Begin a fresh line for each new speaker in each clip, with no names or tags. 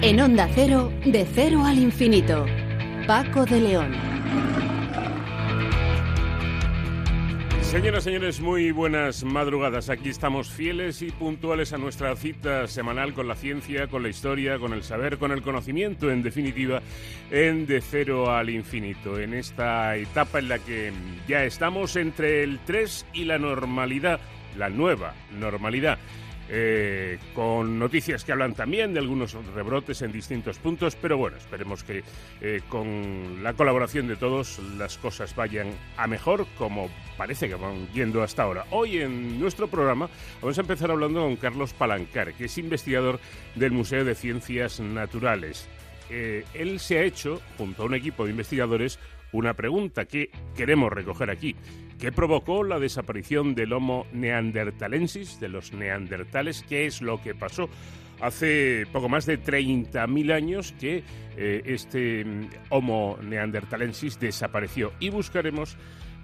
En Onda Cero, de cero al infinito. Paco de León.
Señoras señores, muy buenas madrugadas. Aquí estamos fieles y puntuales a nuestra cita semanal con la ciencia, con la historia, con el saber, con el conocimiento, en definitiva, en De Cero al Infinito. En esta etapa en la que ya estamos entre el 3 y la normalidad, la nueva normalidad. Eh, con noticias que hablan también de algunos rebrotes en distintos puntos, pero bueno, esperemos que eh, con la colaboración de todos las cosas vayan a mejor como parece que van yendo hasta ahora. Hoy en nuestro programa vamos a empezar hablando con Carlos Palancar, que es investigador del Museo de Ciencias Naturales. Eh, él se ha hecho, junto a un equipo de investigadores, una pregunta que queremos recoger aquí. ¿Qué provocó la desaparición del Homo neandertalensis, de los neandertales? ¿Qué es lo que pasó? Hace poco más de 30.000 años que eh, este mm, Homo neandertalensis desapareció y buscaremos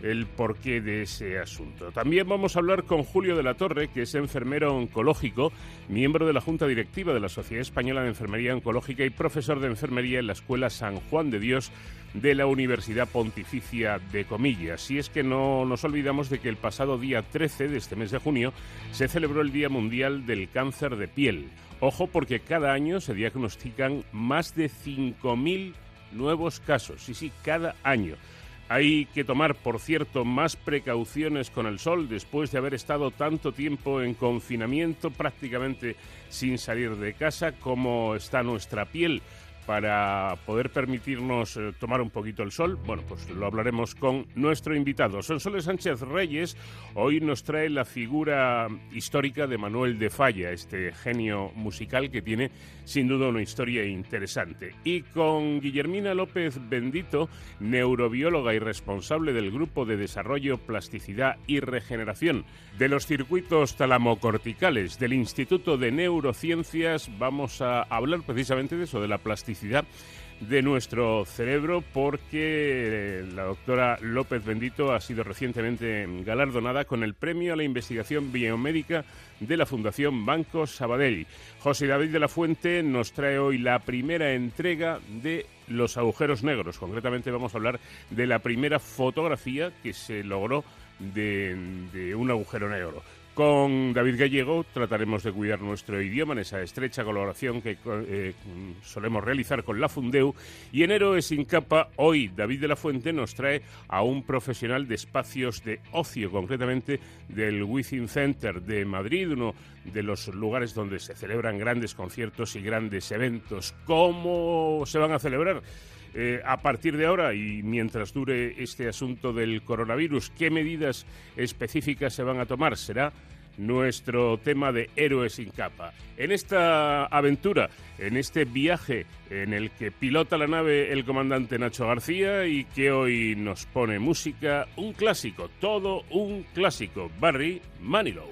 el porqué de ese asunto. También vamos a hablar con Julio de la Torre, que es enfermero oncológico, miembro de la Junta Directiva de la Sociedad Española de Enfermería Oncológica y profesor de enfermería en la Escuela San Juan de Dios de la Universidad Pontificia de Comillas. Y es que no nos olvidamos de que el pasado día 13 de este mes de junio se celebró el Día Mundial del Cáncer de Piel. Ojo porque cada año se diagnostican más de 5.000 nuevos casos. Sí, sí, cada año. Hay que tomar, por cierto, más precauciones con el sol después de haber estado tanto tiempo en confinamiento prácticamente sin salir de casa, como está nuestra piel para poder permitirnos eh, tomar un poquito el sol? Bueno, pues lo hablaremos con nuestro invitado. Sonsoles Sánchez Reyes hoy nos trae la figura histórica de Manuel de Falla, este genio musical que tiene sin duda una historia interesante. Y con Guillermina López Bendito, neurobióloga y responsable del Grupo de Desarrollo, Plasticidad y Regeneración de los circuitos talamocorticales del Instituto de Neurociencias, vamos a hablar precisamente de eso, de la plasticidad de nuestro cerebro porque la doctora López Bendito ha sido recientemente galardonada con el Premio a la Investigación Biomédica de la Fundación Banco Sabadell. José David de la Fuente nos trae hoy la primera entrega de los agujeros negros. Concretamente vamos a hablar de la primera fotografía que se logró de un agujero negro. Con David Gallego trataremos de cuidar nuestro idioma en esa estrecha colaboración que eh, solemos realizar con la Fundeu. Y en Héroes sin capa, hoy David de la Fuente nos trae a un profesional de espacios de ocio, concretamente del Within Center de Madrid, uno de los lugares donde se celebran grandes conciertos y grandes eventos. ¿Cómo se van a celebrar? Eh, a partir de ahora y mientras dure este asunto del coronavirus, ¿qué medidas específicas se van a tomar? Será nuestro tema de héroes sin capa. En esta aventura, en este viaje en el que pilota la nave el comandante Nacho García y que hoy nos pone música, un clásico, todo un clásico, Barry Manilow.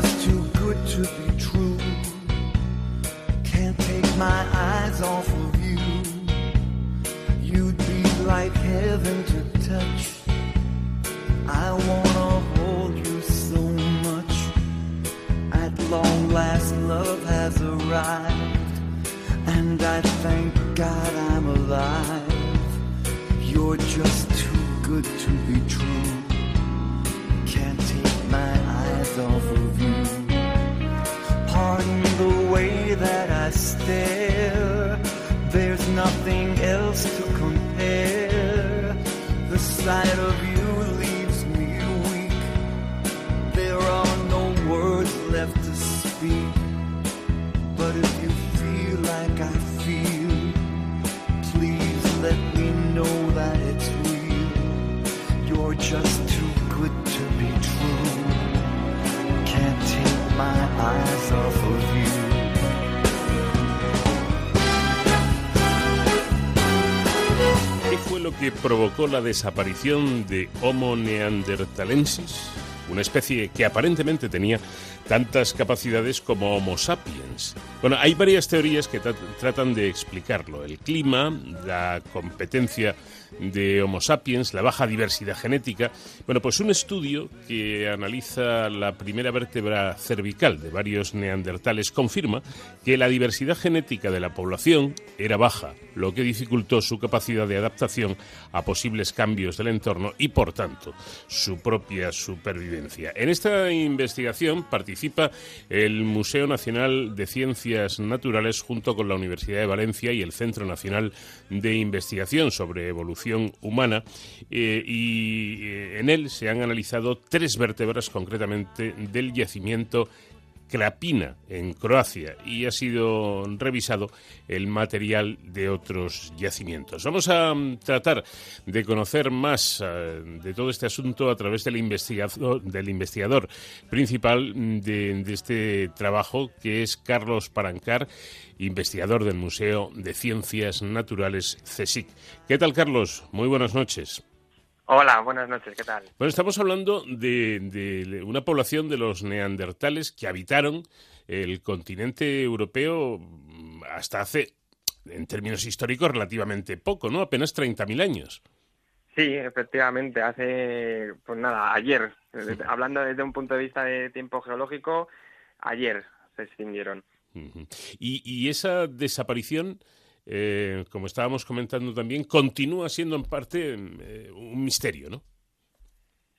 Just too good to be ¿Qué fue lo que provocó la desaparición de Homo neanderthalensis? una especie que aparentemente tenía tantas capacidades como Homo sapiens. Bueno, hay varias teorías que tratan de explicarlo. El clima, la competencia de Homo sapiens, la baja diversidad genética. Bueno, pues un estudio que analiza la primera vértebra cervical de varios neandertales confirma que la diversidad genética de la población era baja, lo que dificultó su capacidad de adaptación a posibles cambios del entorno y, por tanto, su propia supervivencia. En esta investigación participa el Museo Nacional de Ciencias Naturales junto con la Universidad de Valencia y el Centro Nacional de Investigación sobre Evolución humana eh, y eh, en él se han analizado tres vértebras concretamente del yacimiento Krapina en Croacia y ha sido revisado el material de otros yacimientos. Vamos a mm, tratar de conocer más eh, de todo este asunto a través del investigador, del investigador principal mm, de este trabajo, que es Carlos Parancar, investigador del Museo de Ciencias Naturales CSIC. ¿Qué tal, Carlos? Muy buenas noches.
Hola, buenas noches, ¿qué tal?
Bueno, estamos hablando de, una población de los neandertales que habitaron el continente europeo hasta hace, en términos históricos, relativamente poco, ¿no? Apenas 30.000 años.
Sí, efectivamente, hace, pues nada, ayer, hablando desde un punto de vista de tiempo geológico, ayer se extinguieron.
Y, y esa desaparición eh, como estábamos comentando también, continúa siendo en parte eh, un misterio, ¿no?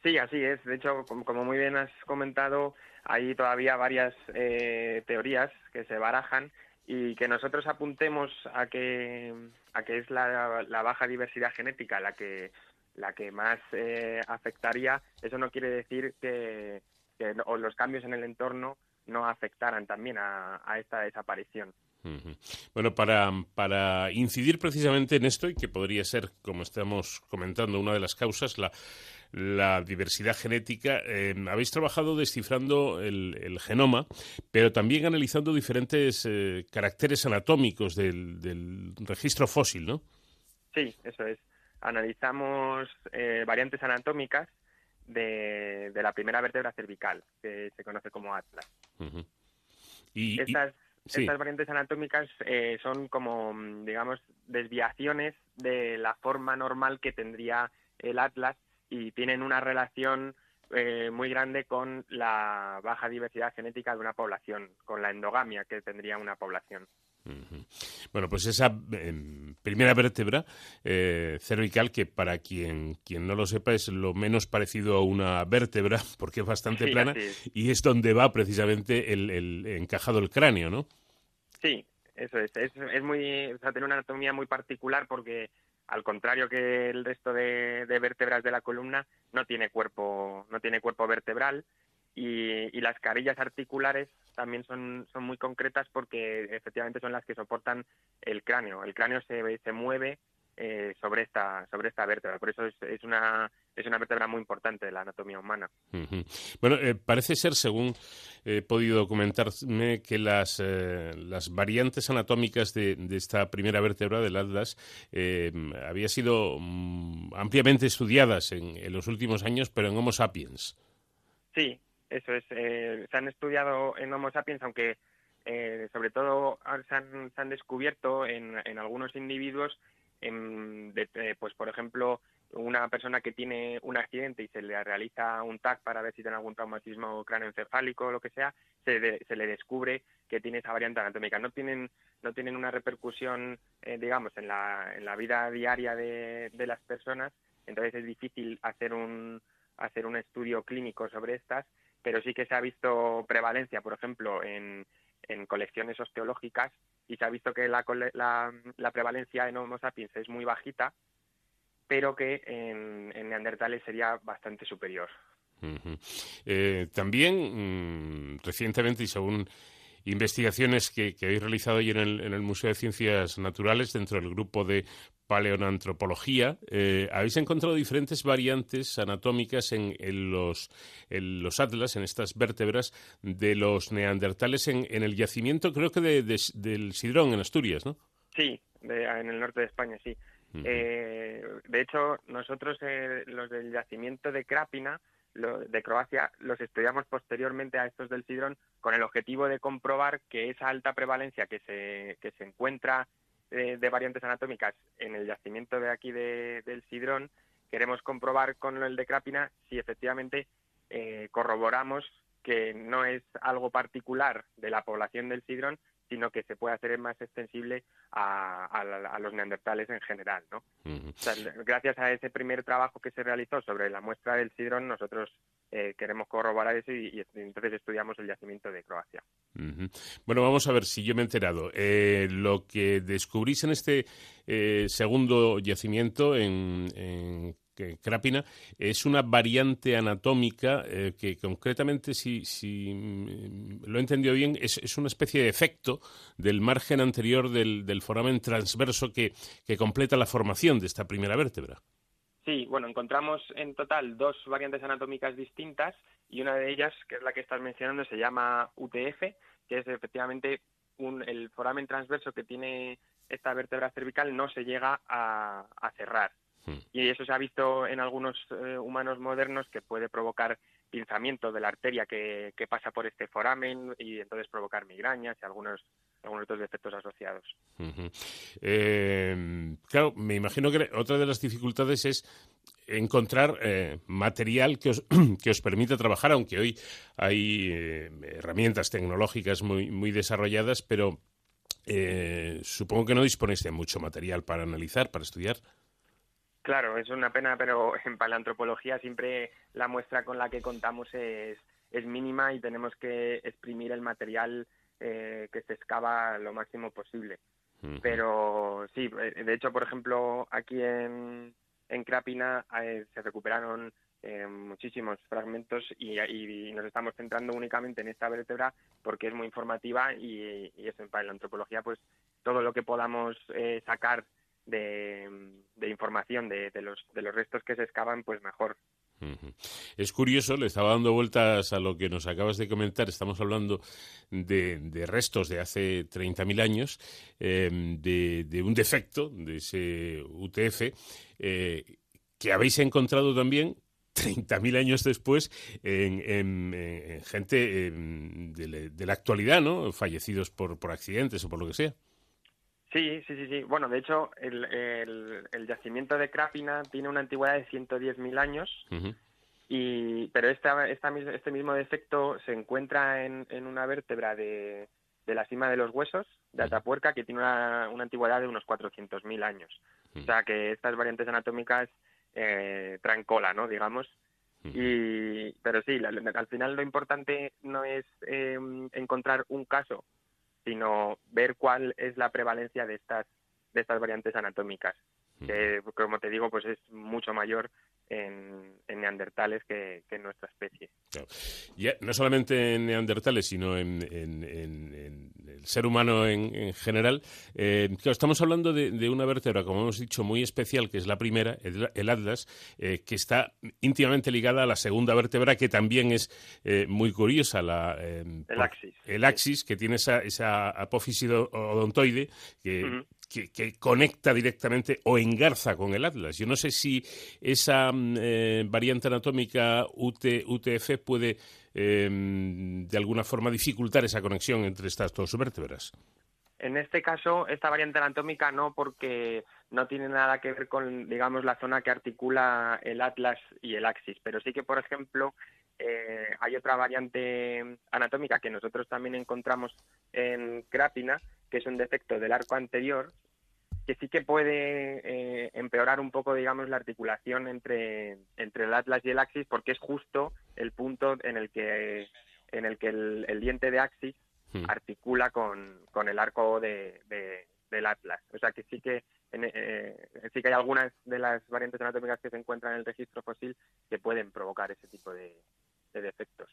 Sí, así es. De hecho, como, muy bien has comentado, hay todavía varias eh, teorías que se barajan y que nosotros apuntemos a que, a que es la, baja diversidad genética la que, la que más afectaría, eso no quiere decir que, los cambios en el entorno no afectaran también a esta desaparición.
Bueno, para, para, incidir precisamente en esto, y que podría ser, como estamos comentando, una de las causas, la, la diversidad genética, eh, habéis trabajado descifrando el, genoma, pero también analizando diferentes eh, caracteres anatómicos del, del, registro fósil, ¿no?
Sí, eso es. Analizamos eh, variantes anatómicas de, de, la primera vértebra cervical, que se conoce como atlas. Y, Estas estas variantes anatómicas eh, son como, mm, digamos, desviaciones de la forma normal que tendría el atlas y tienen una relación eh, muy grande con la baja diversidad genética de una población, con la endogamia que tendría una población.
Bueno, pues esa em, primera vértebra eh, cervical, que para quien, quien no lo sepa es lo menos parecido a una vértebra, porque es bastante plana, y es donde va precisamente el, encajado el cráneo, ¿no?
Sí, eso es. Es, es muy, o sea, tiene una anatomía muy particular porque al contrario que el resto de, de, vértebras de la columna, no tiene cuerpo, no tiene cuerpo vertebral y, las carillas articulares también son, son muy concretas porque efectivamente son las que soportan el cráneo. El cráneo se, se mueve eh, sobre esta sobre esta vértebra. Por eso es, es, una es una vértebra muy importante de la anatomía humana.
Bueno, eh, parece ser, según he podido documentarme, que las, eh, las variantes anatómicas de, de, esta primera vértebra del Atlas había sido mm, ampliamente estudiadas en, en, los últimos años, pero en Homo sapiens.
Sí, eso es. se han estudiado en Homo sapiens, aunque sobre todo se han, se han descubierto en, en algunos individuos de, pues por ejemplo, una persona que tiene un accidente y se le realiza un TAC para ver si tiene algún traumatismo cráneoencefálico o lo que sea, se, se le descubre que tiene esa variante anatómica. No tienen, no tienen una repercusión, eh, digamos, en la, en la vida diaria de, de las personas, entonces es difícil hacer un, hacer un estudio clínico sobre estas, pero sí que se ha visto prevalencia, por ejemplo, en, en colecciones osteológicas y se ha visto que la, la, prevalencia en Homo sapiens es muy bajita, pero que en, neandertales sería bastante superior.
Eh, también, mm, recientemente, y según investigaciones que, habéis realizado ahí en el, en el, Museo de Ciencias Naturales, dentro del grupo de paleoantropología, eh, habéis encontrado diferentes variantes anatómicas en, los, en, los, atlas, en estas vértebras de los neandertales en, el yacimiento, creo que de, del Sidrón, en Asturias, ¿no?
Sí, en el norte de España, sí. Eh, de hecho, nosotros, eh, los del yacimiento de Crápina, de Croacia los estudiamos posteriormente a estos del Sidrón con el objetivo de comprobar que esa alta prevalencia que se, que se encuentra de, variantes anatómicas en el yacimiento de aquí del Sidrón, queremos comprobar con el de Crápina si efectivamente eh, corroboramos que no es algo particular de la población del Sidrón, sino que se puede hacer más extensible a, los neandertales en general. ¿no? gracias a ese primer trabajo que se realizó sobre la muestra del sidrón, nosotros eh, queremos corroborar eso y, entonces estudiamos el yacimiento de Croacia.
Bueno, vamos a ver si yo me he enterado. Eh, lo que descubrís en este eh, segundo yacimiento en, en que Crápina es una variante anatómica eh, que concretamente, si, si mm, lo he entendido bien, es, es, una especie de efecto del margen anterior del, del foramen transverso que, que completa la formación de esta primera vértebra.
Sí, bueno, encontramos en total dos variantes anatómicas distintas y una de ellas, que es la que estás mencionando, se llama UTF, que es efectivamente un, el foramen transverso que tiene esta vértebra cervical no se llega a cerrar. Y eso se ha visto en algunos eh, humanos modernos que puede provocar pinzamiento de la arteria que, pasa por este foramen y entonces provocar migrañas y algunos, algunos otros defectos asociados.
Eh, claro, me imagino que otra de las dificultades es encontrar eh, material que os, que os permita trabajar, aunque hoy hay herramientas tecnológicas muy, muy desarrolladas, pero supongo que no disponéis de mucho material para analizar, para estudiar.
Claro, es una pena, pero en paleantropología siempre la muestra con la que contamos es, es mínima y tenemos que exprimir el material eh, que se excava lo máximo posible. Pero sí, eh, de hecho, por ejemplo, aquí en, en Crapina eh, se recuperaron muchísimos fragmentos y, nos estamos centrando únicamente en esta vértebra porque es muy informativa y, y eso en paleoantropología, pues todo lo que podamos sacar de, información de, los, de los restos que se excavan, pues mejor.
Es curioso, le estaba dando vueltas a lo que nos acabas de comentar. Estamos hablando de, restos de hace 30.000 años, em, de, un defecto de ese UTF, eh, que habéis encontrado también 30.000 años después en, gente em, de, la actualidad, ¿no? Fallecidos por, por accidentes o por lo que sea.
Sí, sí, sí, sí. Bueno, de hecho, el, el, yacimiento de Crápina tiene una antigüedad de 110.000 años, y, pero esta, esta, este mismo defecto se encuentra en, en una vértebra de, de, la cima de los huesos de Atapuerca que tiene una, una antigüedad de unos 400.000 años. O sea que estas variantes anatómicas eh, traen cola, ¿no? Digamos. Y, pero sí, al final lo importante no es eh, encontrar un caso sino ver cuál es la prevalencia de estas, de estas variantes anatómicas, que como te digo, pues es mucho mayor en, neandertales que, en nuestra especie.
no solamente en neandertales, sino en, el ser humano en, general. Eh, estamos hablando de, una vértebra, como hemos dicho, muy especial, que es la primera, el, atlas, eh, que está íntimamente ligada a la segunda vértebra, que también es eh, muy curiosa, la,
el axis.
El axis, que tiene esa, esa apófisis odontoide, que, que, conecta directamente o engarza con el Atlas. Yo no sé si esa mm, eh, variante anatómica UTF puede em, de alguna forma dificultar esa conexión entre estas dos vértebras.
En este caso, esta variante anatómica no, porque no tiene nada que ver con, digamos, la zona que articula el atlas y el axis. Pero sí que, por ejemplo, eh, hay otra variante anatómica que nosotros también encontramos en Crápina, que es un defecto del arco anterior, que sí que puede eh, empeorar un poco, digamos, la articulación entre, entre el atlas y el axis, porque es justo el punto en el que, en el, que el, diente de axis hmm. articula con, con, el arco de, del atlas. O sea que sí que eh, sí que hay algunas de las variantes anatómicas que se encuentran en el registro fósil que pueden provocar ese tipo de, defectos.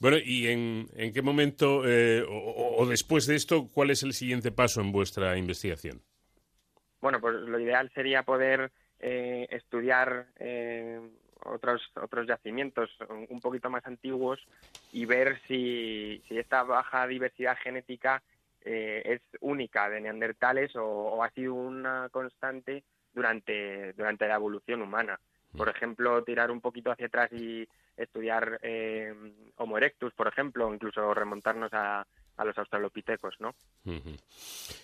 Bueno, ¿y en, en qué momento eh, o, después de esto, cuál es el siguiente paso en vuestra investigación?
Bueno, pues lo ideal sería poder eh, estudiar eh, otros otros yacimientos un poquito más antiguos y ver si, si esta baja diversidad genética es única de neandertales o, o, ha sido una constante durante, durante la evolución humana. Por ejemplo, tirar un poquito hacia atrás y estudiar eh, Homo erectus, por ejemplo, o incluso remontarnos a, a los australopitecos, ¿no?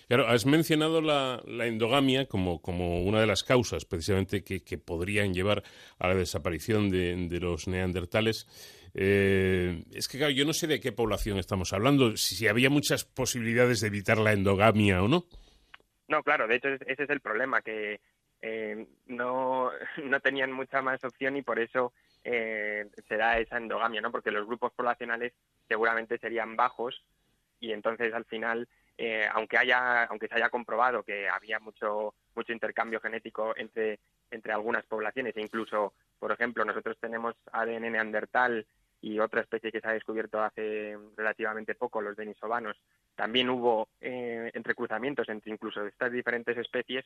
Claro, has mencionado la, endogamia como, como, una de las causas precisamente que, podrían llevar a la desaparición de, los neandertales. Eh, es que, claro, yo no sé de qué población estamos hablando, si, había muchas posibilidades de evitar la endogamia o no.
No, claro, de hecho ese es el problema, que eh, no, no tenían mucha más opción y por eso eh, será esa endogamia, ¿no? Porque los grupos poblacionales seguramente serían bajos y entonces al final eh, aunque haya aunque se haya comprobado que había mucho mucho intercambio genético entre entre algunas poblaciones e incluso por ejemplo nosotros tenemos ADN neandertal y otra especie que se ha descubierto hace relativamente poco los denisovanos también hubo eh, entrecruzamientos entre incluso estas diferentes especies.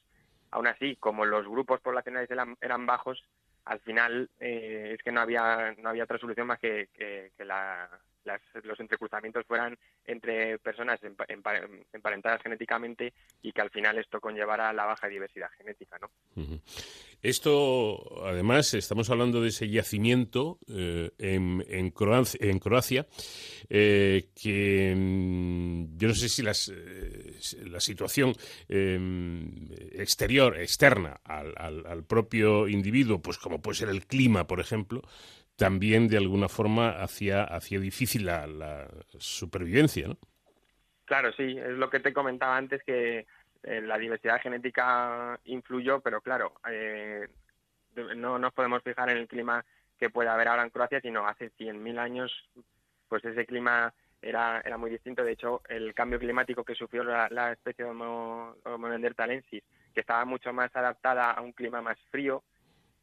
Aún así como los grupos poblacionales eran, bajos al final eh, es que no había no había otra solución más que, que la los entrecruzamientos fueran entre personas emparentadas genéticamente y que al final esto conllevara la baja diversidad genética, ¿no?
Esto, además, estamos hablando de ese yacimiento eh, en, en, Croacia, eh, que mm, yo no sé si eh, la situación exterior, externa al, al propio individuo, pues como puede ser el clima, por ejemplo, también de alguna forma hacía, hacía difícil la, supervivencia, ¿no?
Claro, sí, es lo que te comentaba antes que eh, la diversidad genética influyó, pero claro, eh, no nos podemos fijar en el clima que puede haber ahora en Croacia, sino hace 100.000 años, pues ese clima era, era muy distinto. De hecho, el cambio climático que sufrió la, especie Homo, Homo que estaba mucho más adaptada a un clima más frío,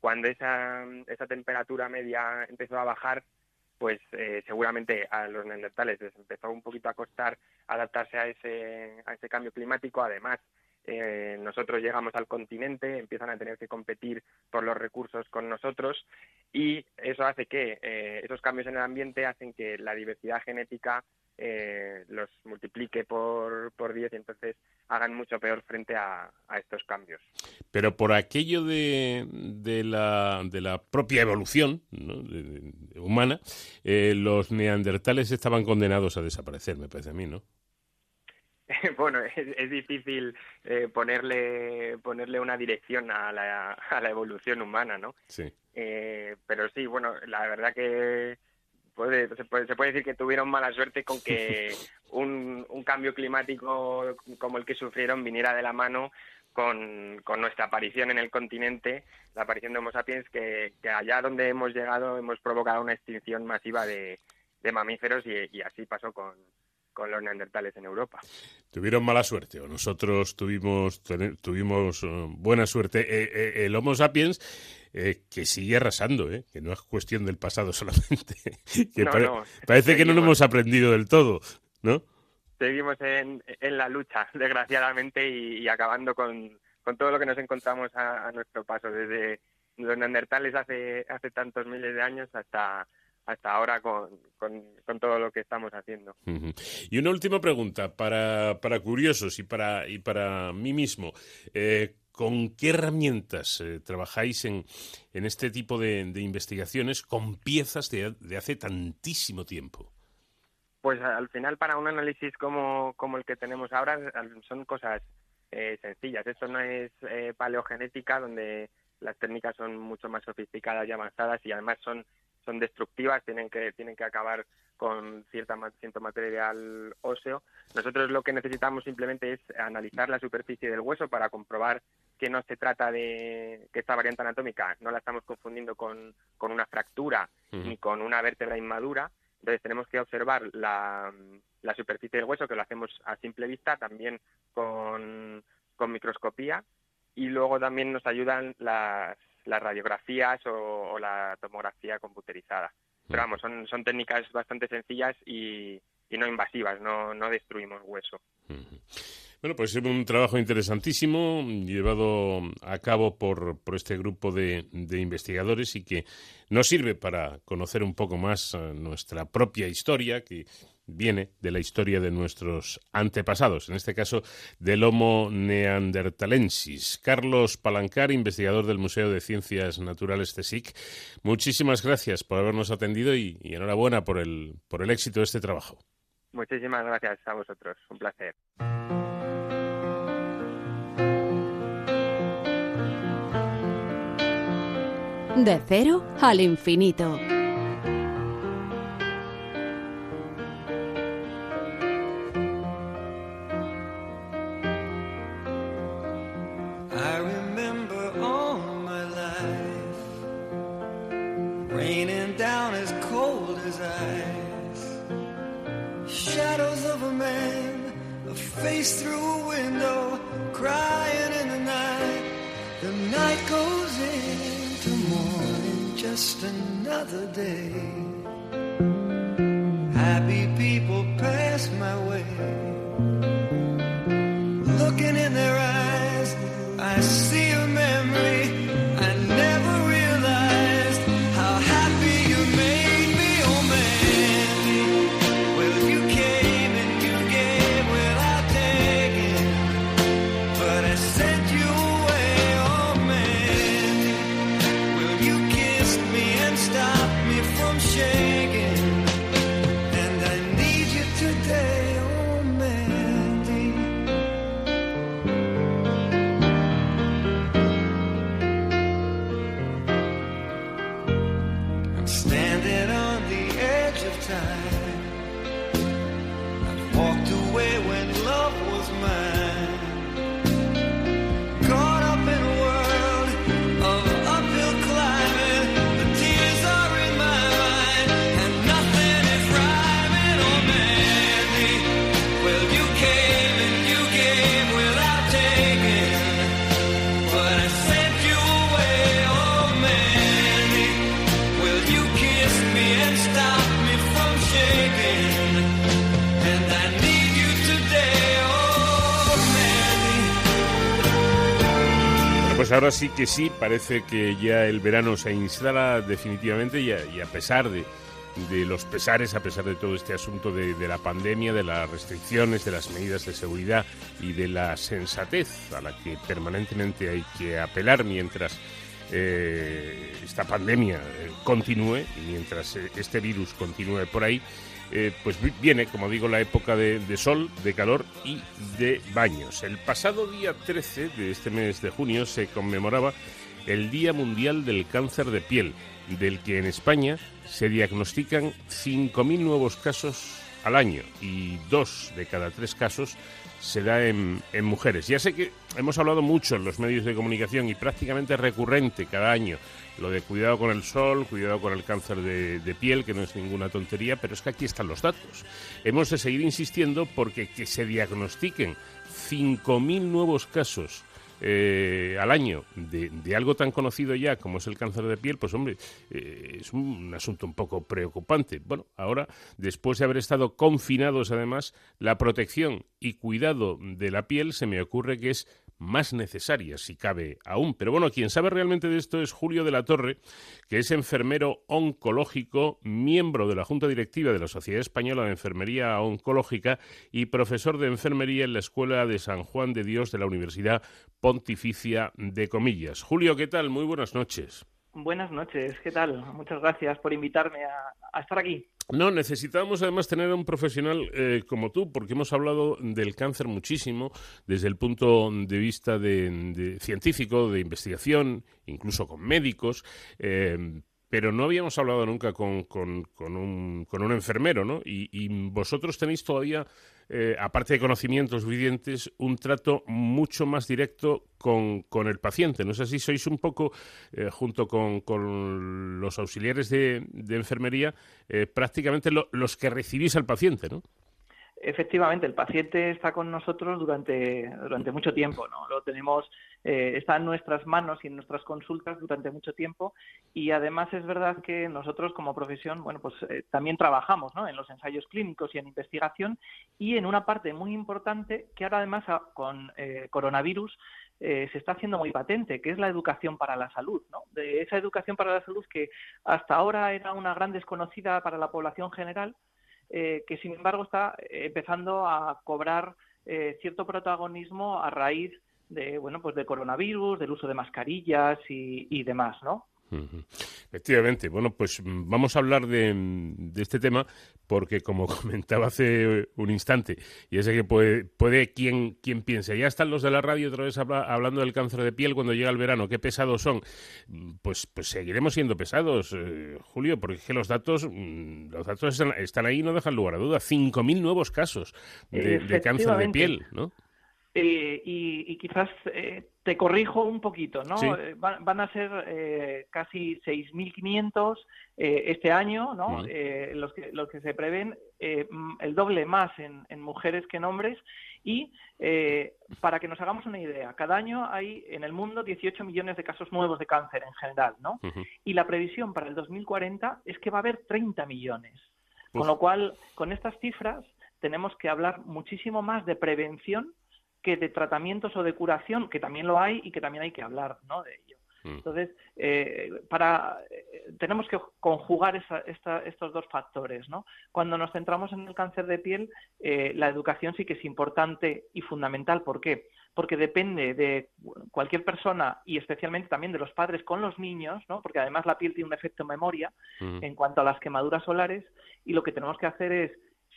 cuando esa, esa temperatura media empezó a bajar, pues eh, seguramente a los neandertales les empezó un poquito a costar adaptarse a ese, a ese cambio climático. Además, eh, nosotros llegamos al continente, empiezan a tener que competir por los recursos con nosotros y eso hace que eh, esos cambios en el ambiente hacen que la diversidad genética eh, los multiplique por, por 10 y entonces hagan mucho peor frente a, estos cambios.
Pero por aquello de, de, la, de la propia evolución humana, eh, los neandertales estaban condenados a desaparecer, me parece a mí, ¿no?
bueno, es, difícil eh, ponerle ponerle una dirección a la, a la evolución humana, ¿no?
Sí.
Pero sí, bueno, la verdad que puede, se, puede, se puede decir que tuvieron mala suerte con que un, un cambio climático como el que sufrieron viniera de la mano con, con, nuestra aparición en el continente, la aparición de Homo sapiens, que, que, allá donde hemos llegado hemos provocado una extinción masiva de, de mamíferos y, así pasó con, con los neandertales en Europa.
Tuvieron mala suerte, o nosotros tuvimos, tuvimos eh, buena suerte. Eh, eh, el Homo sapiens eh, que sigue arrasando, ¿eh? que no es cuestión del pasado solamente. que parece que no lo hemos aprendido del todo, ¿no?
Seguimos en, en la lucha, desgraciadamente, y, acabando con, con, todo lo que nos encontramos a, nuestro paso, desde los neandertales hace, hace tantos miles de años hasta hasta ahora con, con, todo lo que estamos haciendo.
Y una última pregunta para, para curiosos y para, y para mí mismo. Eh, ¿Con qué herramientas eh, trabajáis en, en, este tipo de, investigaciones con piezas de, hace tantísimo tiempo?
Pues al final para un análisis como, como el que tenemos ahora son cosas eh, sencillas. Esto no es eh, paleogenética donde las técnicas son mucho más sofisticadas y avanzadas y además son, son destructivas, tienen que, tienen que acabar con cierta, cierto material óseo. Nosotros lo que necesitamos simplemente es analizar la superficie del hueso para comprobar que no se trata de que esta variante anatómica no la estamos confundiendo con, con una fractura ni con una vértebra inmadura. Entonces tenemos que observar la, la, superficie del hueso, que lo hacemos a simple vista, también con, con microscopía. Y luego también nos ayudan las, las radiografías o, la tomografía computerizada. Pero vamos, son, son técnicas bastante sencillas y, y no invasivas, no, no destruimos hueso.
Bueno, pues es un trabajo interesantísimo llevado a cabo por, por este grupo de, de, investigadores y que nos sirve para conocer un poco más eh, nuestra propia historia, que viene de la historia de nuestros antepasados, en este caso del Homo neanderthalensis. Carlos Palancar, investigador del Museo de Ciencias Naturales CSIC, muchísimas gracias por habernos atendido y, y enhorabuena por el, por el éxito de este trabajo.
Muchísimas gracias a vosotros, un placer.
De cero al infinito.
Face through a window, crying in the night. The night goes into morning, just another day. Time.
Pues ahora sí que sí, parece que ya el verano se instala definitivamente y a, pesar de, los pesares, a pesar de todo este asunto de, de la pandemia, de las restricciones, de las medidas de seguridad y de la sensatez a la que permanentemente hay que apelar mientras eh, esta pandemia eh, continúe, y mientras eh, este virus continúe por ahí, eh, pues vi- viene, como digo, la época de, de sol, de calor y de baños. El pasado día 13 de este mes de junio se conmemoraba el Día Mundial del Cáncer de Piel, del que en España se diagnostican 5.000 nuevos casos al año y dos de cada tres casos se da en, mujeres. Ya sé que hemos hablado mucho en los medios de comunicación y prácticamente recurrente cada año lo de cuidado con el sol, cuidado con el cáncer de, de piel, que no es ninguna tontería, pero es que aquí están los datos. Hemos de seguir insistiendo porque que se diagnostiquen 5.000 nuevos casos eh, al año de, algo tan conocido ya como es el cáncer de piel, pues hombre, eh, es un asunto un poco preocupante. Bueno, ahora, después de haber estado confinados además, la protección y cuidado de la piel se me ocurre que es más necesaria, si cabe aún. Pero bueno, quien sabe realmente de esto es Julio de la Torre, que es enfermero oncológico, miembro de la Junta Directiva de la Sociedad Española de Enfermería Oncológica y profesor de enfermería en la Escuela de San Juan de Dios de la Universidad Pontificia de Comillas. Julio, ¿qué tal? Muy buenas noches.
Buenas noches, ¿qué tal? Muchas gracias por invitarme a, a estar aquí.
No, necesitábamos además tener a un profesional eh, como tú, porque hemos hablado del cáncer muchísimo desde el punto de vista de, científico, de investigación, incluso con médicos. eh, pero no habíamos hablado nunca con, con- con un, con un enfermero, ¿no? Y, y vosotros tenéis todavía, eh, aparte de conocimientos suficientes, un trato mucho más directo con, con el paciente. ¿No es así? Sois un poco, eh, junto con, con los auxiliares de, de enfermería, eh, prácticamente lo- los que recibís al paciente, ¿no?
Efectivamente, el paciente está con nosotros durante, durante mucho tiempo, ¿no? Lo tenemos, eh, está en nuestras manos y en nuestras consultas durante mucho tiempo y además es verdad que nosotros como profesión, bueno, pues eh, también trabajamos, ¿no? En los ensayos clínicos y en investigación y en una parte muy importante que ahora además a- con eh, coronavirus eh, se está haciendo muy patente, que es la educación para la salud, ¿no? De esa educación para la salud que hasta ahora era una gran desconocida para la población general eh, que sin embargo está empezando a cobrar eh, cierto protagonismo a raíz de bueno pues de coronavirus, del uso de mascarillas y, y demás, ¿no?
Efectivamente. Bueno, pues mm, vamos a hablar de, de este tema porque, como comentaba hace un instante, y ese que puede, puede quien, quien piense, ya están los de la radio otra vez habla- hablando del cáncer de piel cuando llega el verano, qué pesados son. Mm, Pues, pues seguiremos siendo pesados, eh, Julio, porque es que los datos, mm, los datos están, están ahí y no dejan lugar a duda. 5.000 nuevos casos de, de cáncer de piel, ¿no?
Eh, y, y quizás eh, te corrijo un poquito, ¿no?
Sí.
Eh, van, van a ser eh, casi 6.500 eh, este año, ¿no?
Ujú.
Eh, los, que, los que se prevén, el doble más en, en mujeres que en hombres. Y eh, para que nos hagamos una idea, cada año hay en el mundo 18 millones de casos nuevos de cáncer en general, ¿no? Y la previsión para el 2040 es que va a haber 30 millones.
Uf.
Con lo cual, con estas cifras tenemos que hablar muchísimo más de prevención que de tratamientos o de curación, que también lo hay y que también hay que hablar ¿no? de ello.
Mm.
Entonces, eh, para, eh, tenemos que conjugar esa- esta- estos dos factores. ¿no? Cuando nos centramos en el cáncer de piel, eh, la educación sí que es importante y fundamental. ¿Por qué? Porque depende de cualquier persona y especialmente también de los padres con los niños, ¿no? porque además la piel tiene un efecto memoria
Ujú.
en cuanto a las quemaduras solares y lo que tenemos que hacer es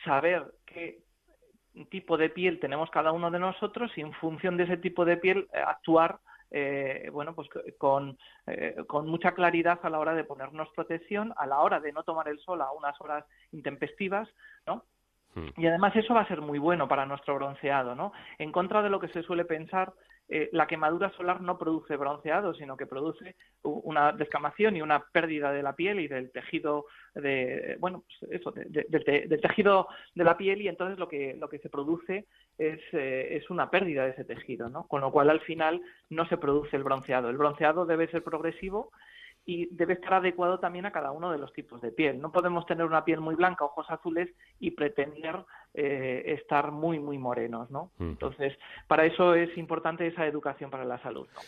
saber qué tipo de piel tenemos cada uno de nosotros y en función de ese tipo de piel eh, actuar eh, bueno pues con, eh, con mucha claridad a la hora de ponernos protección a la hora de no tomar el sol a unas horas intempestivas no
Mm.
y además eso va a ser muy bueno para nuestro bronceado, ¿no? En contra de lo que se suele pensar, eh, la quemadura solar no produce bronceado, sino que produce una descamación y una pérdida de la piel y del tejido de, bueno, pues eso, de- de- del tejido de la piel y entonces lo que lo que se produce es, eh, es una pérdida de ese tejido, ¿no? Con lo cual al final no se produce el bronceado. El bronceado debe ser progresivo y debe estar adecuado también a cada uno de los tipos de piel. No podemos tener una piel muy blanca, ojos azules y pretender eh, estar muy, muy morenos, ¿no?
Mm.
Entonces, para eso es importante esa educación para la salud. ¿no?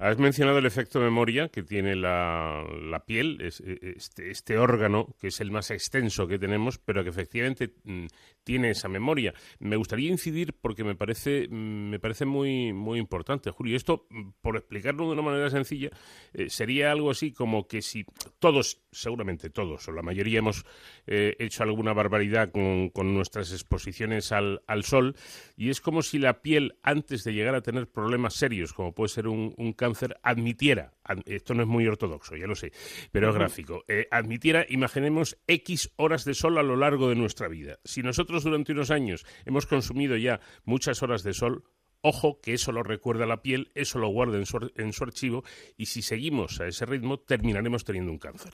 Has mencionado el efecto memoria que tiene la, la piel, es- este, este órgano que es el más extenso que tenemos, pero que efectivamente mm, tiene esa memoria. Me gustaría incidir porque me parece, mm, me parece muy, muy importante, Julio. Esto, mm, por explicarlo de una manera sencilla, eh, sería algo así como que si todos, seguramente todos, o la mayoría hemos eh, hecho alguna barbaridad con, nuestras exposiciones al, sol, y es como si la piel, antes de llegar a tener problemas serios, como puede ser un, cáncer, admitiera, ad- esto no es muy ortodoxo, ya lo sé, pero es gráfico, eh, admitiera, imaginemos, X horas de sol a lo largo de nuestra vida. Si nosotros durante unos años hemos consumido ya muchas horas de sol, Ojo que eso lo recuerda la piel, eso lo guarda en su, en su archivo y si seguimos a ese ritmo terminaremos teniendo un cáncer.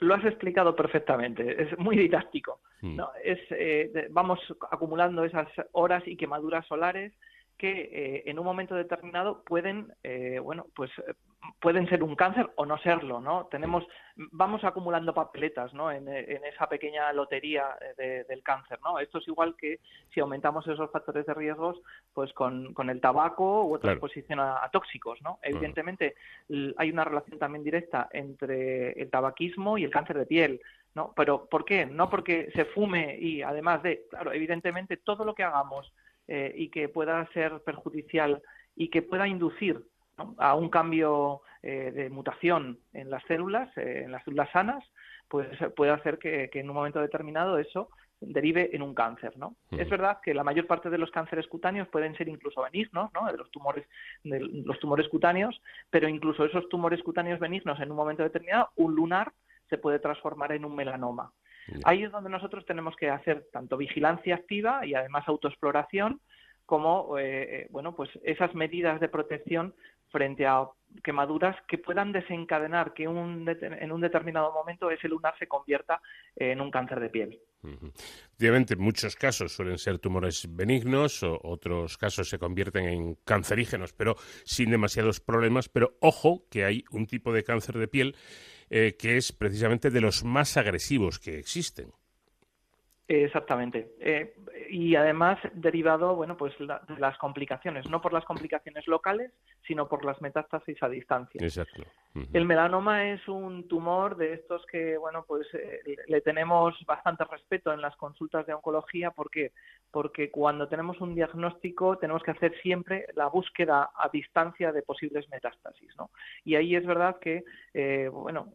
Lo has explicado perfectamente, es muy didáctico.
Mm.
¿no? Es, eh, vamos acumulando esas horas y quemaduras solares que eh, en un momento determinado pueden, eh, bueno, pues eh, pueden ser un cáncer o no serlo, ¿no? Tenemos, vamos acumulando papeletas, ¿no? En, eh, en esa pequeña lotería de- del cáncer, ¿no? Esto es igual que si aumentamos esos factores de riesgos, pues con, con el tabaco u otra
Claro.
exposición a, a tóxicos, ¿no? Evidentemente hay una relación también directa entre el tabaquismo y el cáncer de piel. ¿no? Pero ¿por qué? No porque se fume y además de, claro, evidentemente todo lo que hagamos eh, y que pueda ser perjudicial y que pueda inducir ¿no? a un cambio eh, de mutación en las células, eh, en las células sanas, pues puede hacer que, que en un momento determinado eso derive en un cáncer, ¿no?
Ujú.
Es verdad que la mayor parte de los cánceres cutáneos pueden ser incluso benignos, ¿no? De los tumores, de los tumores cutáneos, pero incluso esos tumores cutáneos benignos en un momento determinado, un lunar se puede transformar en un melanoma. Ahí es donde nosotros tenemos que hacer tanto vigilancia activa y además autoexploración como eh, eh, bueno pues esas medidas de protección frente a quemaduras que puedan desencadenar que un en un determinado momento ese lunar se convierta en un cáncer de piel.
Obviamente, en muchos casos suelen ser tumores benignos, o otros casos se convierten en cancerígenos, pero sin demasiados problemas. Pero ojo que hay un tipo de cáncer de piel eh, que es precisamente de los más agresivos que existen.
Exactamente. Eh, y además derivado, bueno, pues la- de las complicaciones, no por las complicaciones locales, sino por las metástasis a distancia.
Exacto.
El melanoma es un tumor de estos que, bueno, pues eh, le tenemos bastante respeto en las consultas de oncología. ¿Por qué? Porque cuando tenemos un diagnóstico tenemos que hacer siempre la búsqueda a distancia de posibles metástasis, ¿no? Y ahí es verdad que, eh, bueno,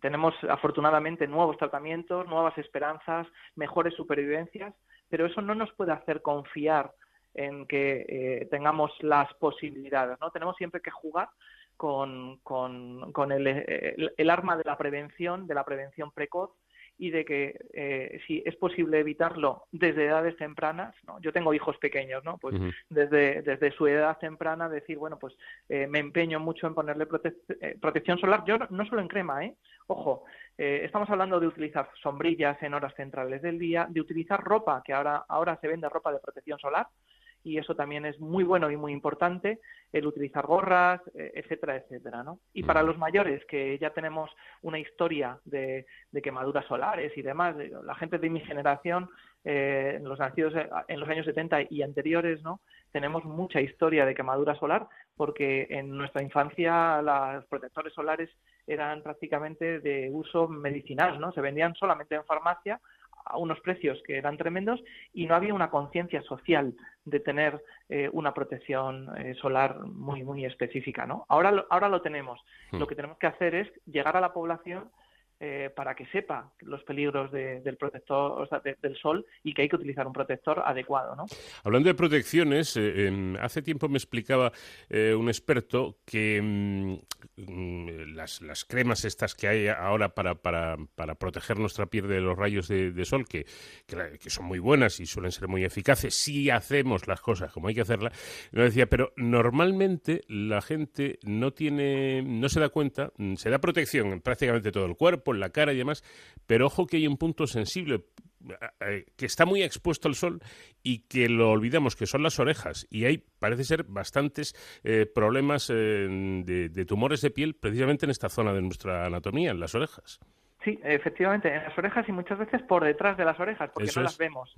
tenemos afortunadamente nuevos tratamientos, nuevas esperanzas, mejores supervivencias, pero eso no nos puede hacer confiar en que eh, tengamos las posibilidades, ¿no? Tenemos siempre que jugar con, con, con el, el- el arma de la prevención, de la prevención precoz y de que eh, si es posible evitarlo desde edades tempranas, ¿no? Yo tengo hijos pequeños, ¿no? Pues desde, desde su edad temprana decir, bueno, pues eh, me empeño mucho en ponerle prote- eh, protección solar, yo no, no solo en crema, ¿eh? Ojo, eh, estamos hablando de utilizar sombrillas en horas centrales del día, de utilizar ropa, que ahora, ahora se vende ropa de protección solar, y eso también es muy bueno y muy importante, el utilizar gorras, eh, etcétera, etcétera, ¿no? Y para los mayores, que ya tenemos una historia de, de quemaduras solares y demás, de- la gente de mi generación, eh, los nacidos eh, en los años 70 y anteriores, ¿no? Tenemos mucha historia de quemadura solar porque en nuestra infancia los protectores solares eran prácticamente de uso medicinal, ¿no? Se vendían solamente en farmacia a unos precios que eran tremendos y no había una conciencia social de tener eh, una protección eh, solar muy muy específica, ¿no? Ahora lo, ahora lo tenemos.
Hmm.
Lo que tenemos que hacer es llegar a la población eh, para que sepa los peligros de- del protector, o sea, de- del sol y que hay que utilizar un protector adecuado, ¿no?
Hablando de protecciones, eh, em, hace tiempo me explicaba eh, un experto que mm, las, las cremas estas que hay ahora para, para, para proteger nuestra piel de los rayos de, sol, que, que, son muy buenas y suelen ser muy eficaces. Si hacemos las cosas como hay que hacerlas, nos decía, pero normalmente la gente no tiene, no se da cuenta, mm, se da protección en prácticamente todo el cuerpo, en la cara y demás, pero ojo que hay un punto sensible. eh, que está muy expuesto al sol y que lo olvidamos, que son las orejas. Y hay, parece ser, bastantes eh, problemas eh, de, de tumores de piel precisamente en esta zona de nuestra anatomía, en las orejas.
Sí, efectivamente, en las orejas y muchas veces por detrás de las orejas, porque
Eso
no
es.
las vemos.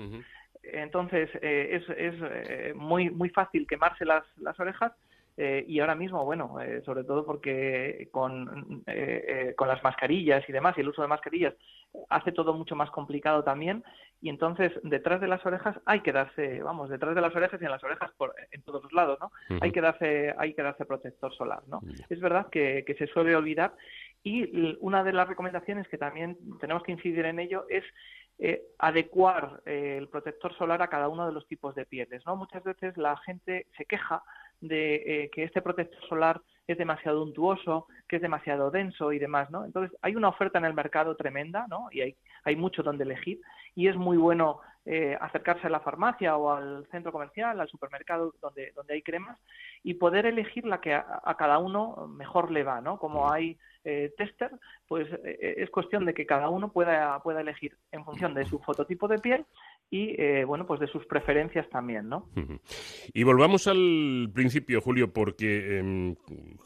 Entonces, eh, es, es eh, muy, muy fácil quemarse las, las orejas eh, y ahora mismo, bueno, eh, sobre todo porque con, eh, eh, con las mascarillas y demás, y el uso de mascarillas hace todo mucho más complicado también. Y entonces, detrás de las orejas hay que darse, vamos, detrás de las orejas y en las orejas por, en todos los lados, ¿no? Hay que darse, hay que darse protector solar, ¿no? Es verdad que, que se suele olvidar y una de las recomendaciones que también tenemos que incidir en ello es eh, adecuar eh, el protector solar a cada uno de los tipos de pieles. ¿no? Muchas veces la gente se queja de eh, que este protector solar es demasiado untuoso, que es demasiado denso y demás, ¿no? Entonces hay una oferta en el mercado tremenda, ¿no? Y hay, hay mucho donde elegir y es muy bueno eh, acercarse a la farmacia o al centro comercial, al supermercado donde, donde hay cremas y poder elegir la que a, a cada uno mejor le va, ¿no? Como hay eh, tester, pues eh, es cuestión de que cada uno pueda, pueda elegir en función de su fototipo de piel y, eh, bueno, pues de sus preferencias también, ¿no?
Y volvamos al principio, Julio, porque, em,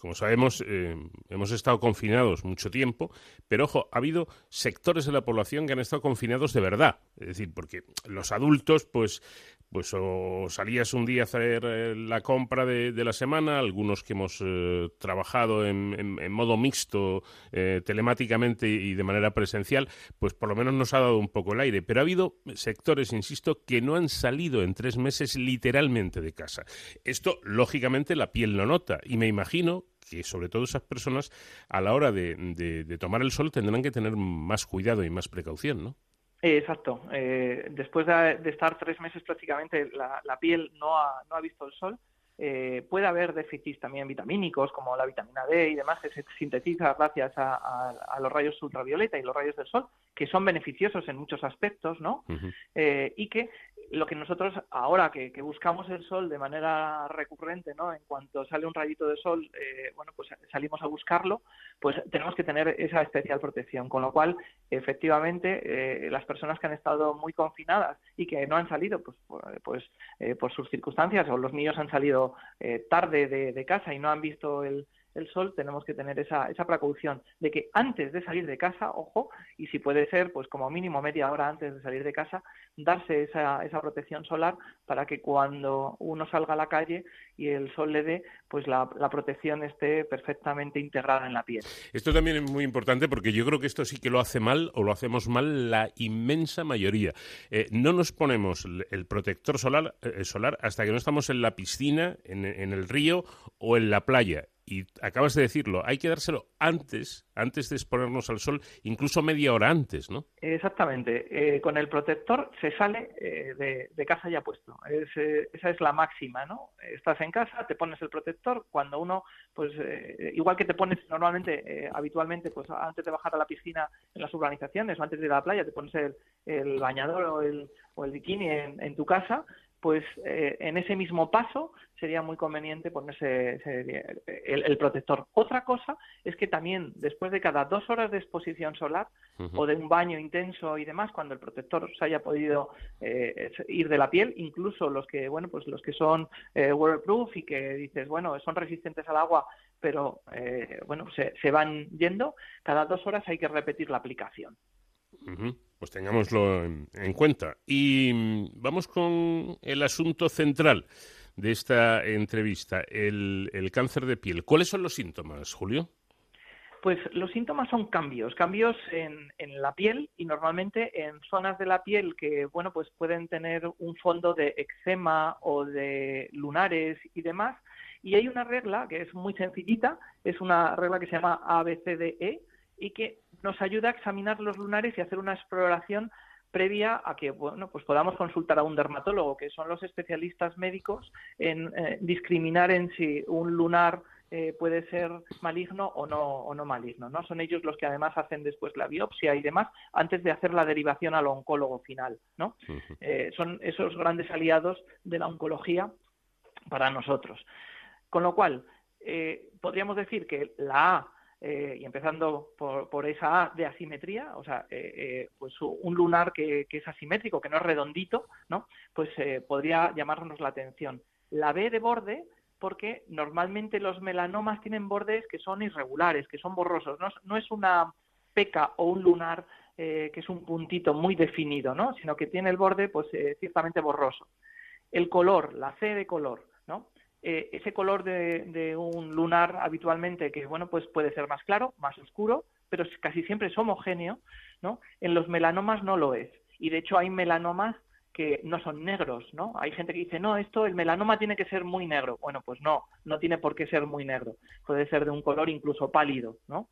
como sabemos, em, hemos estado confinados mucho tiempo, pero ojo, ha habido sectores de la población que han estado confinados de verdad. Es decir, porque los adultos, pues, pues o salías un día a hacer eh, la compra de, de la semana, algunos que hemos eh, trabajado en, en- modo mixto, eh, telemáticamente y de manera presencial, pues por lo menos nos ha dado un poco el aire. Pero ha habido sectores, insisto, que no han salido en tres meses literalmente de casa. Esto, lógicamente, la piel lo nota y me imagino que sobre todo esas personas a la hora de, tomar el sol tendrán que tener más cuidado y más precaución, ¿no?
Eh, Exacto. Eh, después de, de estar tres meses prácticamente la, la piel no ha, no ha visto el sol, eh, puede haber déficits también vitamínicos como la vitamina D y demás que se sintetiza gracias a, a- a los rayos ultravioleta y los rayos del sol, que son beneficiosos en muchos aspectos, ¿no? Eh, y que lo que nosotros ahora que, que buscamos el sol de manera recurrente, ¿no? En cuanto sale un rayito de sol, eh, bueno, pues salimos a buscarlo, pues tenemos que tener esa especial protección. Con lo cual, efectivamente, eh, las personas que han estado muy confinadas y que no han salido, pues, pues eh, por sus circunstancias, o los niños han salido eh, tarde de, de casa y no han visto el, el sol, tenemos que tener esa, esa precaución de que antes de salir de casa, ojo, y si puede ser, pues como mínimo media hora antes de salir de casa, darse esa, esa protección solar para que cuando uno salga a la calle y el sol le dé, pues la, la protección esté perfectamente integrada en la piel.
Esto también es muy importante porque yo creo que esto sí que lo hace mal o lo hacemos mal la inmensa mayoría. Eh, no nos ponemos el- protector solar, eh, solar hasta que no estamos en la piscina, en, en el río o en la playa. Y acabas de decirlo, hay que dárselo antes, antes de exponernos al sol, incluso media hora antes, ¿no?
Exactamente. Eh, con el protector se sale eh, de, casa ya puesto. Es, eh, esa es la máxima, ¿no? Estás en casa, te pones el protector. Cuando uno, pues, eh, igual que te pones normalmente, eh, habitualmente, pues antes de bajar a la piscina en las urbanizaciones o antes de ir a la playa, te pones el, el bañador o el, o el bikini en tu casa, pues eh, en ese mismo paso sería muy conveniente ponerse ese- el, el protector. Otra cosa es que también después de cada dos horas de exposición solar o de un baño intenso y demás, cuando el protector se haya podido eh, ir de la piel, incluso los que, bueno, pues los que son eh, waterproof y que dices, bueno, son resistentes al agua, pero eh, bueno, se, se van yendo, cada dos horas hay que repetir la aplicación.
Pues tengámoslo en, en cuenta. Y mm, vamos con el asunto central de esta entrevista, el, cáncer de piel. ¿Cuáles son los síntomas, Julio?
Pues los síntomas son cambios, cambios en, en la piel y normalmente en zonas de la piel que, bueno, pues pueden tener un fondo de eczema o de lunares y demás. Y hay una regla que es muy sencillita, es una regla que se llama ABCDE y que nos ayuda a examinar los lunares y hacer una exploración previa a que bueno pues podamos consultar a un dermatólogo que son los especialistas médicos en eh, discriminar en si un lunar eh, puede ser maligno o no o no maligno no son ellos los que además hacen después la biopsia y demás antes de hacer la derivación al oncólogo final no eh, son esos grandes aliados de la oncología para nosotros. Con lo cual, podríamos decir que la A, eh, y empezando por, por esa A de asimetría, o sea, eh, eh, pues un lunar que, que es asimétrico, que no es redondito, ¿no? Pues eh, podría llamarnos la atención. La B de borde, porque normalmente los melanomas tienen bordes que son irregulares, que son borrosos. No, es- no es una peca o un lunar que es un puntito muy definido, ¿no? Sino que tiene el borde, pues, ciertamente borroso. El color, la C de color. Eh, ese color de, un lunar habitualmente que, bueno, pues puede ser más claro, más oscuro, pero casi siempre es homogéneo, ¿no? En los melanomas no lo es. Y de hecho hay melanomas que no son negros, ¿no? Hay gente que dice, no, esto, el melanoma tiene que ser muy negro. Bueno, pues no, no tiene por qué ser muy negro. Puede ser de un color incluso pálido, ¿no?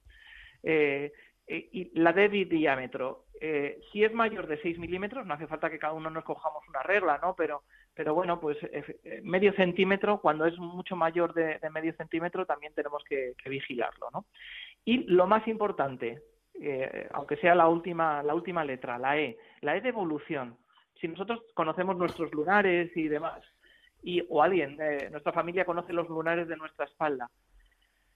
Eh, eh, y la de diámetro, eh, si es mayor de 6 milímetros, no hace falta que cada uno nos cojamos una regla, ¿no? Pero, pero bueno, pues eh, eh, medio centímetro, cuando es mucho mayor de, medio centímetro, también tenemos que, vigilarlo, ¿no? Y lo más importante, eh, aunque sea la última, la última letra, la E, la E de evolución. Si nosotros conocemos nuestros lunares y demás, y, o alguien de nuestra familia conoce los lunares de nuestra espalda,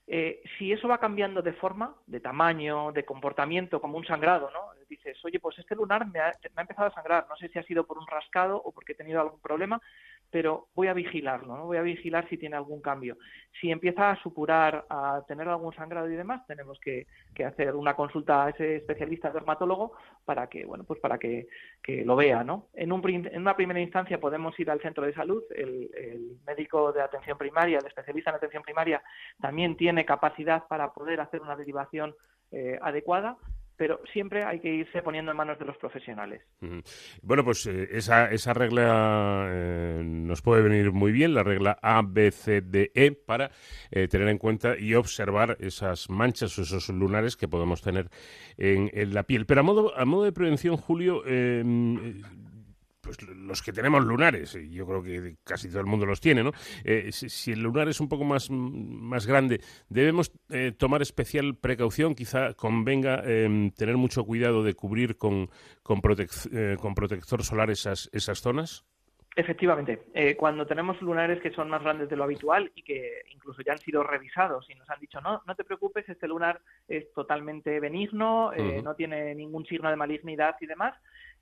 eh, si eso va cambiando de forma, de tamaño, de comportamiento, como un sangrado, ¿no? Dices, oye, pues este lunar me ha, me ha empezado a sangrar, no sé si ha sido por un rascado o porque he tenido algún problema, pero voy a vigilarlo, ¿no? Voy a vigilar si tiene algún cambio. Si empieza a supurar, a tener algún sangrado y demás, tenemos que, que hacer una consulta a ese especialista dermatólogo para que, bueno, pues para que, lo vea, ¿no? En, un, en una primera instancia podemos ir al centro de salud, el, el médico de atención primaria, el especialista en atención primaria, también tiene capacidad para poder hacer una derivación eh, adecuada, pero siempre hay que irse poniendo en manos de los profesionales.
Bueno, pues eh, esa, esa regla eh, nos puede venir muy bien, la regla A, B, C, D, E, para eh, tener en cuenta y observar esas manchas o esos lunares que podemos tener en, en la piel. Pero a modo, a modo de prevención, Julio, eh, pues los que tenemos lunares, yo creo que casi todo el mundo los tiene, ¿no? Eh, si, el lunar es un poco más, más grande, debemos eh, tomar especial precaución, quizá convenga eh, tener mucho cuidado de cubrir con, con, eh, con protector solar esas, esas zonas.
Efectivamente, eh, cuando tenemos lunares que son más grandes de lo habitual y que incluso ya han sido revisados y nos han dicho no, no te preocupes, este lunar es totalmente benigno, eh, no tiene ningún signo de malignidad y demás,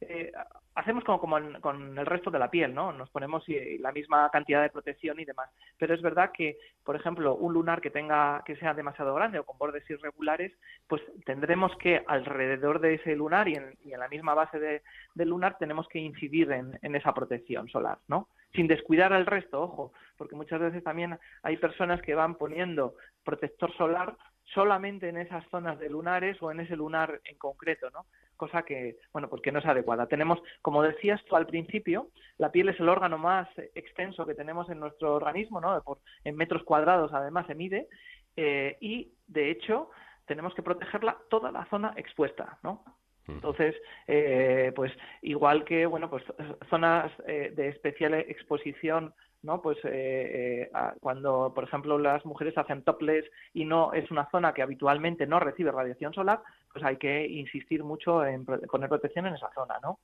eh, hacemos como, como en- con el resto de la piel, ¿no? Nos ponemos eh, la misma cantidad de protección y demás. Pero es verdad que, por ejemplo, un lunar que tenga que sea demasiado grande o con bordes irregulares, pues tendremos que alrededor de ese lunar y en, y en la misma base de- del lunar tenemos que incidir en, en esa protección ¿no? Sin descuidar al resto, ojo, porque muchas veces también hay personas que van poniendo protector solar solamente en esas zonas de lunares o en ese lunar en concreto, ¿no? Cosa que, bueno, pues que no es adecuada. Tenemos, como decías tú al principio, la piel es el órgano más extenso que tenemos en nuestro organismo, ¿no? En metros cuadrados además se mide, eh, y de hecho tenemos que protegerla toda la zona expuesta, ¿no? Entonces, eh, pues igual que, bueno, pues zonas eh, de especial exposición, ¿no? Pues eh, eh, cuando, por ejemplo, las mujeres hacen topless y no es una zona que habitualmente no recibe radiación solar, pues hay que insistir mucho en poner protección en esa zona, ¿no?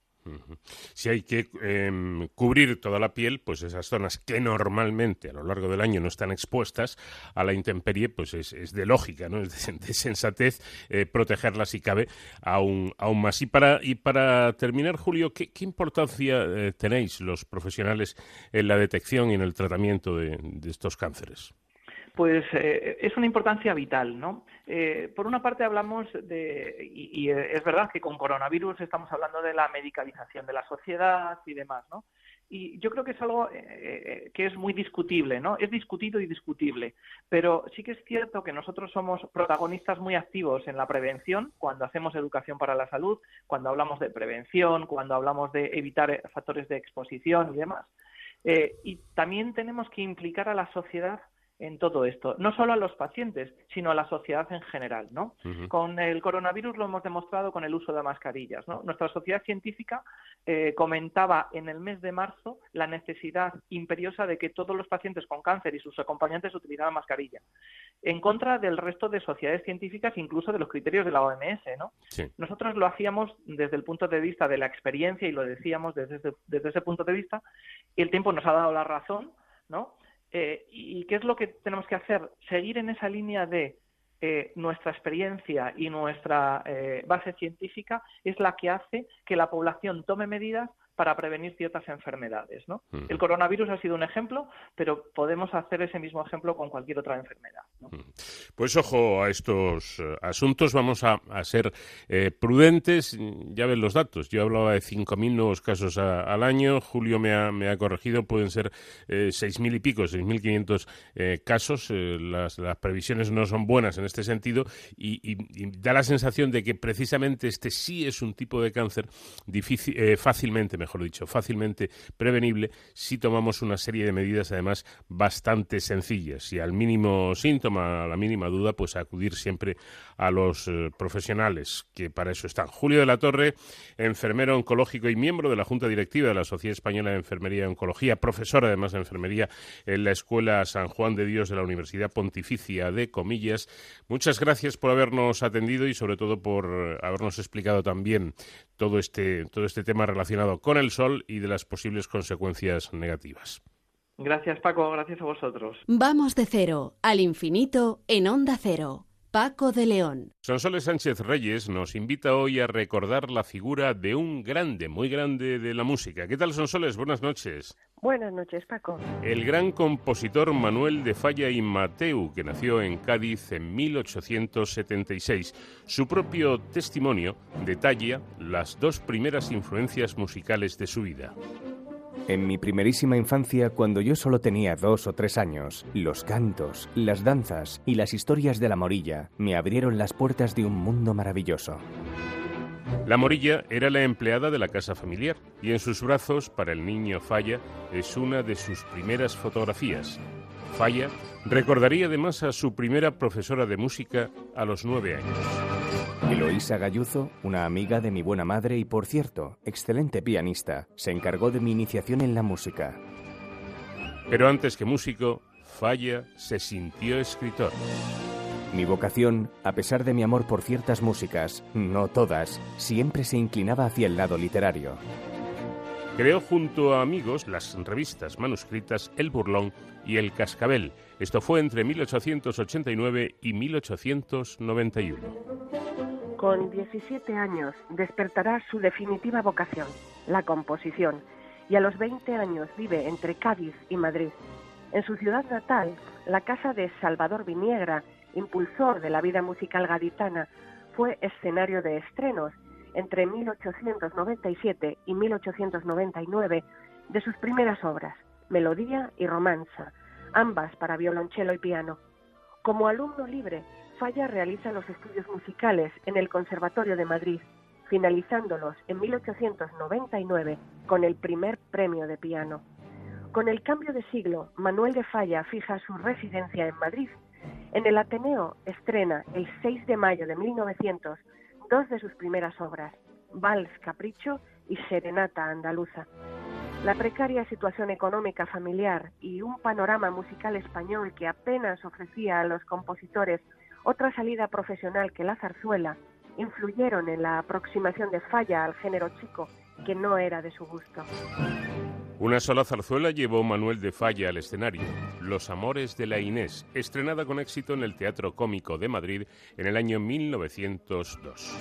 Si hay que em, cubrir toda la piel, pues esas zonas que normalmente a lo largo del año no están expuestas a la intemperie, pues es, de lógica, ¿no? Es de, sensatez eh, protegerlas si cabe aún, aún más. Y para, y para terminar, Julio, ¿qué, importancia eh, tenéis los profesionales en la detección y en el tratamiento de estos cánceres?
Pues eh, es una importancia vital, ¿no? Eh, por una parte hablamos de, y, eh, es verdad que con coronavirus estamos hablando de la medicalización de la sociedad y demás, ¿no? Y yo creo que es algo que es muy discutible, ¿no? Es discutido y discutible, pero sí que es cierto que nosotros somos protagonistas muy activos en la prevención cuando hacemos educación para la salud, cuando hablamos de prevención, cuando hablamos de evitar factores de exposición y demás. Y también tenemos que implicar a la sociedad en todo esto, no solo a los pacientes, sino a la sociedad en general, ¿no? Con el coronavirus lo hemos demostrado con el uso de mascarillas, ¿no? Nuestra sociedad científica eh, comentaba en el mes de marzo la necesidad imperiosa de que todos los pacientes con cáncer y sus acompañantes utilizaran mascarilla, en contra del resto de sociedades científicas, incluso de los criterios de la OMS, ¿no?
Sí.
Nosotros lo hacíamos desde el punto de vista de la experiencia y lo decíamos desde ese, desde ese punto de vista y el tiempo nos ha dado la razón, ¿no? Eh, ¿Y qué es lo que tenemos que hacer? Seguir en esa línea de eh, nuestra experiencia y nuestra eh, base científica es la que hace que la población tome medidas para prevenir ciertas enfermedades, ¿no? El coronavirus ha sido un ejemplo, pero podemos hacer ese mismo ejemplo con cualquier otra enfermedad. ¿no?
Pues ojo a estos eh, asuntos, vamos a, a ser eh, prudentes. Ya ven los datos, yo hablaba de 5.000 nuevos casos a- al año, Julio me ha, me ha corregido, pueden ser eh, 6.000 y pico, 6.500 eh, casos. Eh, las, las previsiones no son buenas en este sentido y, y- y da la sensación de que precisamente este sí es un tipo de cáncer difícil, fácilmente, mejor dicho, fácilmente prevenible si tomamos una serie de medidas además bastante sencillas y al mínimo síntoma, a la mínima duda, pues acudir siempre a los eh, profesionales que para eso están. Julio de la Torre, enfermero oncológico y miembro de la Junta Directiva de la Sociedad Española de Enfermería y Oncología, profesor además de enfermería en la Escuela San Juan de Dios de la Universidad Pontificia de Comillas. Muchas gracias por habernos atendido y sobre todo por eh, habernos explicado también todo este, todo este tema relacionado con el sol y de las posibles consecuencias negativas.
Gracias, Paco. Gracias a vosotros.
Vamos de cero al infinito en Onda Cero. Paco de León.
Sonsoles Sánchez Reyes nos invita hoy a recordar la figura de un grande, muy grande de la música. ¿Qué tal, Sonsoles? Buenas noches.
Buenas noches, Paco.
El gran compositor Manuel de Falla y Mateu, que nació en Cádiz en 1876. Su propio testimonio detalla las dos primeras influencias musicales de su vida.
En mi primerísima infancia, cuando yo solo tenía dos o tres años, los cantos, las danzas y las historias de la morilla me abrieron las puertas de un mundo maravilloso.
La morilla era la empleada de la casa familiar y en sus brazos, para el niño Falla, es una de sus primeras fotografías. Falla recordaría además a su primera profesora de música a los nueve años.
Eloísa Galluzo, una amiga de mi buena madre y, por cierto, excelente pianista, se encargó de mi iniciación en la música.
Pero antes que músico, Falla se sintió escritor.
Mi vocación, a pesar de mi amor por ciertas músicas, no todas, siempre se inclinaba hacia el lado literario.
Creó junto a amigos las revistas manuscritas El Burlón y El Cascabel. Esto fue entre 1889 y 1891.
Con 17 años despertará su definitiva vocación, la composición, y a los 20 años vive entre Cádiz y Madrid. En su ciudad natal, la casa de Salvador Viniegra, impulsor de la vida musical gaditana, fue escenario de estrenos entre 1897 y 1899 de sus primeras obras, Melodía y Romanza, ambas para violonchelo y piano. Como alumno libre, Falla realiza los estudios musicales en el Conservatorio de Madrid, finalizándolos en 1899 con el primer premio de piano. Con el cambio de siglo, Manuel de Falla fija su residencia en Madrid. En el Ateneo estrena el 6 de mayo de 1900 dos de sus primeras obras, Vals Capricho y Serenata Andaluza. La precaria situación económica familiar y un panorama musical español que apenas ofrecía a los compositores otra salida profesional que la zarzuela influyeron en la aproximación de Falla al género chico, que no era de su gusto.
Una sola zarzuela llevó Manuel de Falla al escenario, Los Amores de la Inés, estrenada con éxito en el Teatro Cómico de Madrid en el año 1902.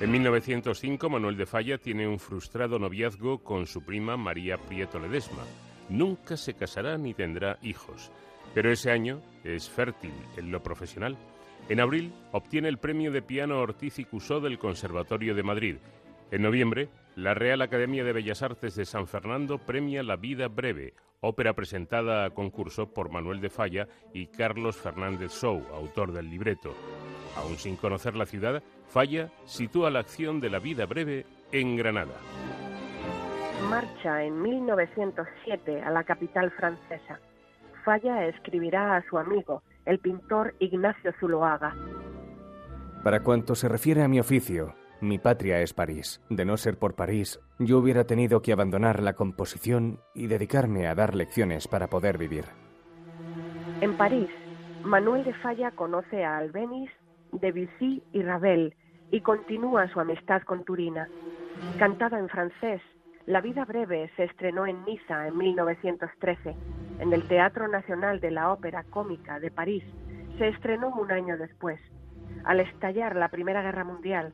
En 1905, Manuel de Falla tiene un frustrado noviazgo con su prima María Prieto Ledesma. Nunca se casará ni tendrá hijos, pero ese año es fértil en lo profesional. En abril obtiene el premio de piano Ortiz y Cusó del Conservatorio de Madrid. En noviembre, la Real Academia de Bellas Artes de San Fernando premia La Vida Breve, ópera presentada a concurso por Manuel de Falla y Carlos Fernández Sou, autor del libreto. Aún sin conocer la ciudad, Falla sitúa la acción de La Vida Breve en Granada.
Marcha en 1907 a la capital francesa. Falla escribirá a su amigo, el pintor Ignacio Zuloaga.
Para cuanto se refiere a mi oficio, mi patria es París. De no ser por París, yo hubiera tenido que abandonar la composición y dedicarme a dar lecciones para poder vivir.
En París, Manuel de Falla conoce a Albéniz, Debussy y Ravel y continúa su amistad con Turina. Cantada en francés, La vida breve se estrenó en Niza en 1913. En el Teatro Nacional de la Ópera Cómica de París se estrenó un año después. Al estallar la Primera Guerra Mundial,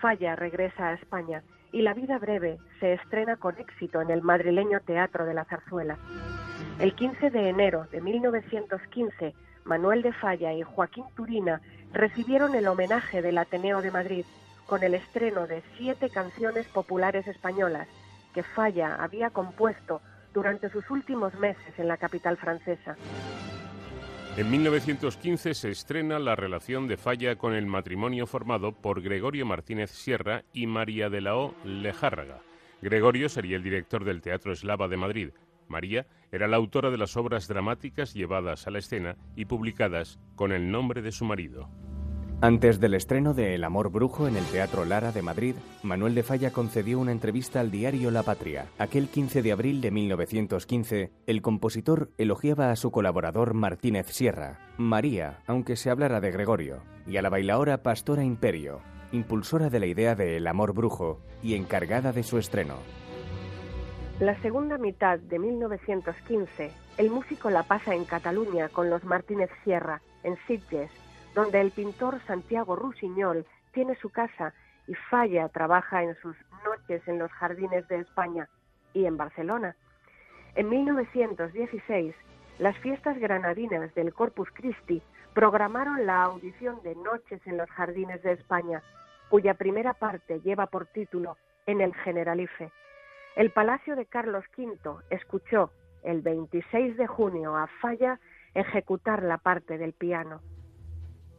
Falla regresa a España y La vida breve se estrena con éxito en el madrileño Teatro de la Zarzuela. El 15 de enero de 1915, Manuel de Falla y Joaquín Turina recibieron el homenaje del Ateneo de Madrid con el estreno de siete canciones populares españolas que Falla había compuesto durante sus últimos meses en la capital francesa.
En 1915 se estrena la relación de Falla con el matrimonio formado por Gregorio Martínez Sierra y María de la O. Lejárraga. Gregorio sería el director del Teatro Eslava de Madrid. María era la autora de las obras dramáticas llevadas a la escena y publicadas con el nombre de su marido.
Antes del estreno de El amor brujo en el Teatro Lara de Madrid, Manuel de Falla concedió una entrevista al diario La Patria. Aquel 15 de abril de 1915, el compositor elogiaba a su colaborador Martínez Sierra, María, aunque se hablara de Gregorio, y a la bailaora Pastora Imperio, impulsora de la idea de El amor brujo y encargada de su estreno.
La segunda mitad de 1915, el músico la pasa en Cataluña con los Martínez Sierra, en Sitges, donde el pintor Santiago Rusiñol tiene su casa y Falla trabaja en sus noches en los jardines de España y en Barcelona. En 1916, las fiestas granadinas del Corpus Christi programaron la audición de Noches en los Jardines de España, cuya primera parte lleva por título En el Generalife. El Palacio de Carlos V escuchó el 26 de junio a Falla ejecutar la parte del piano.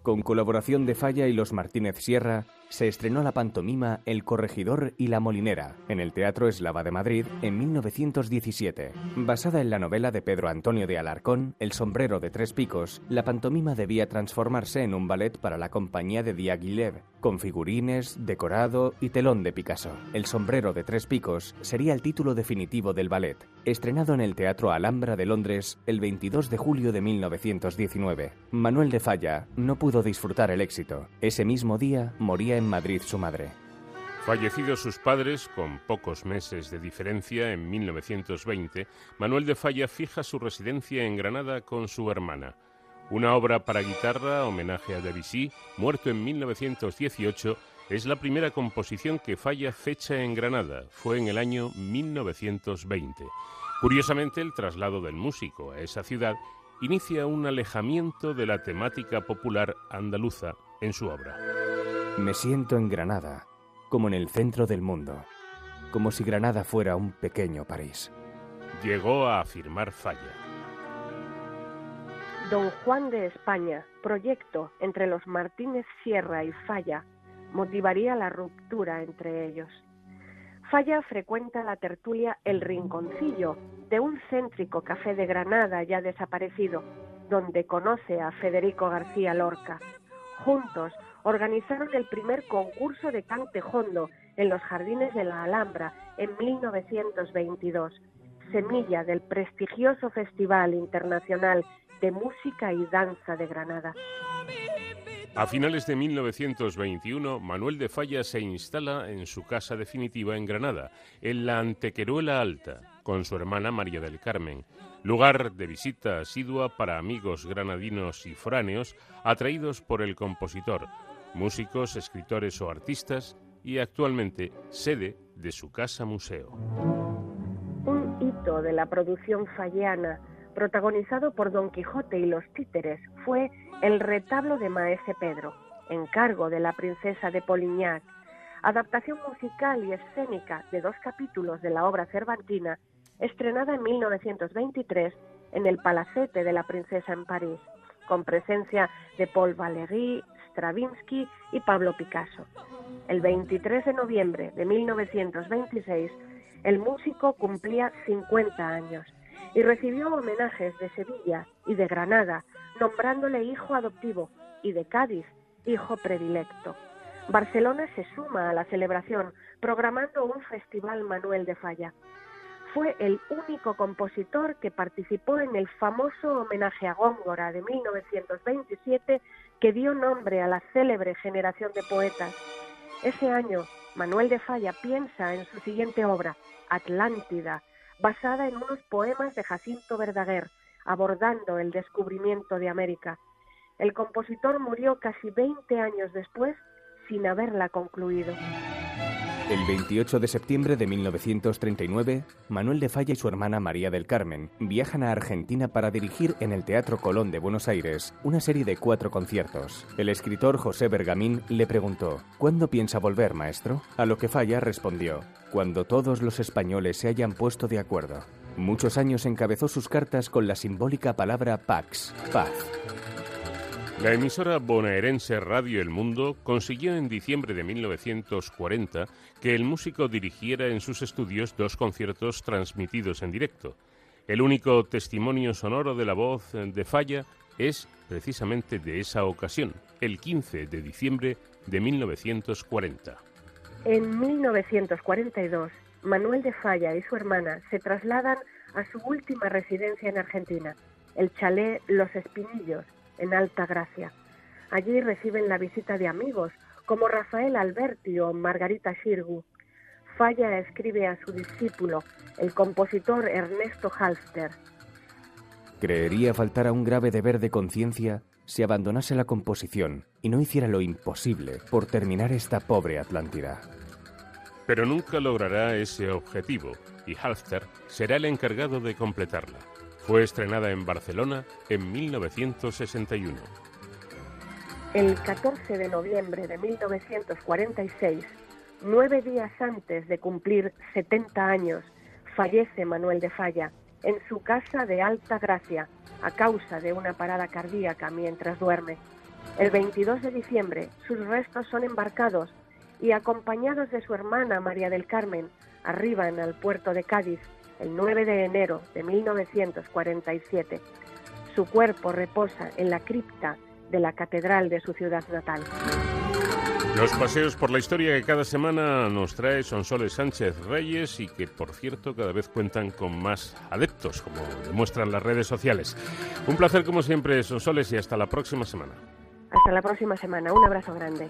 Con colaboración de Falla y los Martínez Sierra, se estrenó la pantomima El Corregidor y la Molinera en el Teatro Eslava de Madrid en 1917. Basada en la novela de Pedro Antonio de Alarcón, El sombrero de tres picos, la pantomima debía transformarse en un ballet para la compañía de Diaghilev, con figurines, decorado y telón de Picasso. El sombrero de tres picos sería el título definitivo del ballet, estrenado en el Teatro Alhambra de Londres el 22 de julio de 1919. Manuel de Falla no pudo disfrutar el éxito. Ese mismo día moría en Madrid su madre.
Fallecidos sus padres, con pocos meses de diferencia, en 1920, Manuel de Falla fija su residencia en Granada con su hermana. Una obra para guitarra, homenaje a Debussy, muerto en 1918, es la primera composición que Falla fecha en Granada. Fue en el año 1920. Curiosamente, el traslado del músico a esa ciudad inicia un alejamiento de la temática popular andaluza en su obra.
Me siento en Granada, como en el centro del mundo, como si Granada fuera un pequeño París.
Llegó a afirmar Falla.
Don Juan de España, proyecto entre los Martínez Sierra y Falla, motivaría la ruptura entre ellos. Falla frecuenta la tertulia El Rinconcillo, de un céntrico café de Granada ya desaparecido, donde conoce a Federico García Lorca. Juntos organizaron el primer concurso de cantejondo en los jardines de la Alhambra en 1922, semilla del prestigioso Festival Internacional de Música y Danza de Granada.
A finales de 1921, Manuel de Falla se instala en su casa definitiva en Granada, en la Antequeruela Alta, con su hermana María del Carmen, lugar de visita asidua para amigos granadinos y foráneos atraídos por el compositor, músicos, escritores o artistas, y actualmente sede de su casa museo.
Un hito de la producción falleana, protagonizado por Don Quijote y los títeres, fue El retablo de Maese Pedro, encargo de la princesa de Polignac, adaptación musical y escénica de dos capítulos de la obra cervantina, estrenada en 1923 en el Palacete de la Princesa en París, con presencia de Paul Valéry, Stravinsky y Pablo Picasso. El 23 de noviembre de 1926, el músico cumplía 50 años y recibió homenajes de Sevilla y de Granada, nombrándole hijo adoptivo, y de Cádiz, hijo predilecto. Barcelona se suma a la celebración, programando un festival Manuel de Falla. Fue el único compositor que participó en el famoso homenaje a Góngora de 1927 que dio nombre a la célebre generación de poetas. Ese año, Manuel de Falla piensa en su siguiente obra, Atlántida, basada en unos poemas de Jacinto Verdaguer, abordando el descubrimiento de América. El compositor murió casi 20 años después sin haberla concluido.
El 28 de septiembre de 1939, Manuel de Falla y su hermana María del Carmen viajan a Argentina para dirigir en el Teatro Colón de Buenos Aires una serie de cuatro conciertos. El escritor José Bergamín le preguntó, ¿Cuándo piensa volver, maestro? A lo que Falla respondió, cuando todos los españoles se hayan puesto de acuerdo. Muchos años encabezó sus cartas con la simbólica palabra Pax, paz.
La emisora bonaerense Radio El Mundo consiguió en diciembre de 1940 que el músico dirigiera en sus estudios dos conciertos transmitidos en directo. El único testimonio sonoro de la voz de Falla es precisamente de esa ocasión, el 15 de diciembre de 1940.
En 1942, Manuel de Falla y su hermana se trasladan a su última residencia en Argentina, el chalet Los Espinillos, en Alta Gracia. Allí reciben la visita de amigos como Rafael Alberti o Margarita Xirgu. Falla escribe a su discípulo, el compositor Ernesto Halster.
Creería faltar a un grave deber de conciencia si abandonase la composición y no hiciera lo imposible por terminar esta pobre Atlántida.
Pero nunca logrará ese objetivo y Halster será el encargado de completarla. Fue estrenada en Barcelona en 1961.
El 14 de noviembre de 1946, nueve días antes de cumplir 70 años, fallece Manuel de Falla en su casa de Alta Gracia a causa de una parada cardíaca mientras duerme. El 22 de diciembre sus restos son embarcados y acompañados de su hermana María del Carmen arriban al puerto de Cádiz el 9 de enero de 1947. Su cuerpo reposa en la cripta de la catedral de su ciudad natal.
Los paseos por la historia que cada semana nos trae Sonsoles Sánchez Reyes y que, por cierto, cada vez cuentan con más adeptos, como demuestran las redes sociales. Un placer, como siempre, Sonsoles, y hasta la próxima semana.
Hasta la próxima semana. Un abrazo grande.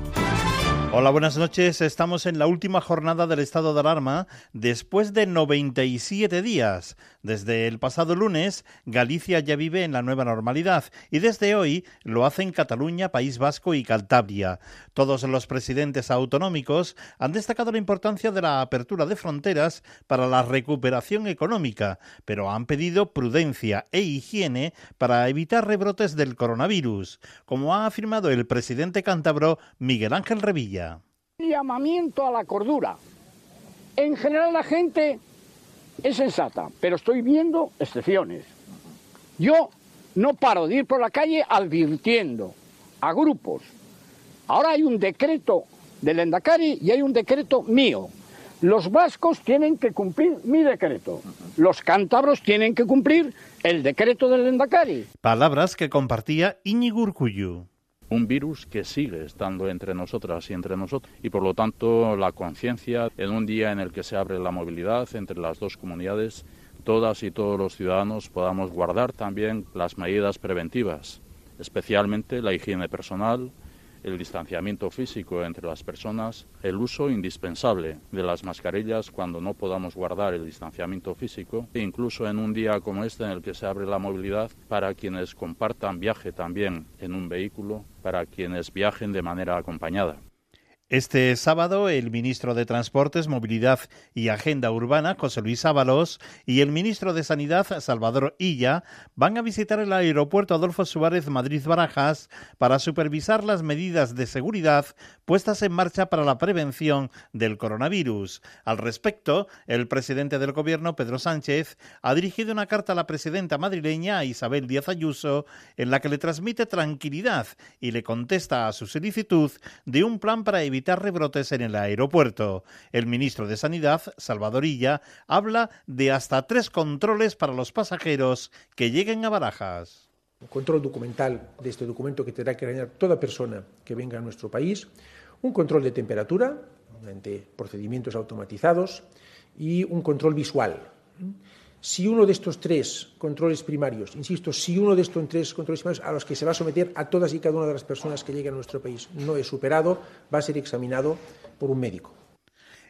Hola, buenas noches. Estamos en la última jornada del estado de alarma después de 97 días. Desde el pasado lunes, Galicia ya vive en la nueva normalidad y desde hoy lo hacen Cataluña, País Vasco y Cantabria. Todos los presidentes autonómicos han destacado la importancia de la apertura de fronteras para la recuperación económica, pero han pedido prudencia e higiene para evitar rebrotes del coronavirus, como ha afirmado el presidente cántabro Miguel Ángel Revilla.
Llamamiento a la cordura. En general la gente es sensata, pero estoy viendo excepciones. Yo no paro de ir por la calle advirtiendo a grupos. Ahora hay un decreto del Endacari y hay un decreto mío. Los vascos tienen que cumplir mi decreto. Los cántabros tienen que cumplir el decreto del Endacari.
Palabras que compartía Íñigo
un virus que sigue estando entre nosotras y entre nosotros. Y por lo tanto la conciencia en un día en el que se abre la movilidad entre las dos comunidades, todas y todos los ciudadanos podamos guardar también las medidas preventivas, especialmente la higiene personal, el distanciamiento físico entre las personas, el uso indispensable de las mascarillas cuando no podamos guardar el distanciamiento físico, e incluso en un día como este en el que se abre la movilidad para quienes compartan viaje también en un vehículo, para quienes viajen de manera acompañada.
Este sábado, el ministro de Transportes, Movilidad y Agenda Urbana, José Luis Ábalos, y el ministro de Sanidad, Salvador Illa, van a visitar el aeropuerto Adolfo Suárez Madrid-Barajas para supervisar las medidas de seguridad puestas en marcha para la prevención del coronavirus. Al respecto, el presidente del Gobierno, Pedro Sánchez, ha dirigido una carta a la presidenta madrileña, Isabel Díaz Ayuso, en la que le transmite tranquilidad y le contesta a su solicitud de un plan para evitar rebrotes en el aeropuerto. El ministro de Sanidad, Salvador Illa, habla de hasta tres controles para los pasajeros que lleguen a Barajas.
Un control documental de este documento que tendrá que realizar toda persona que venga a nuestro país, un control de temperatura mediante procedimientos automatizados y un control visual. Si uno de estos tres controles primarios, insisto, si uno de estos tres controles primarios a los que se va a someter a todas y cada una de las personas que lleguen a nuestro país no es superado, va a ser examinado por un médico.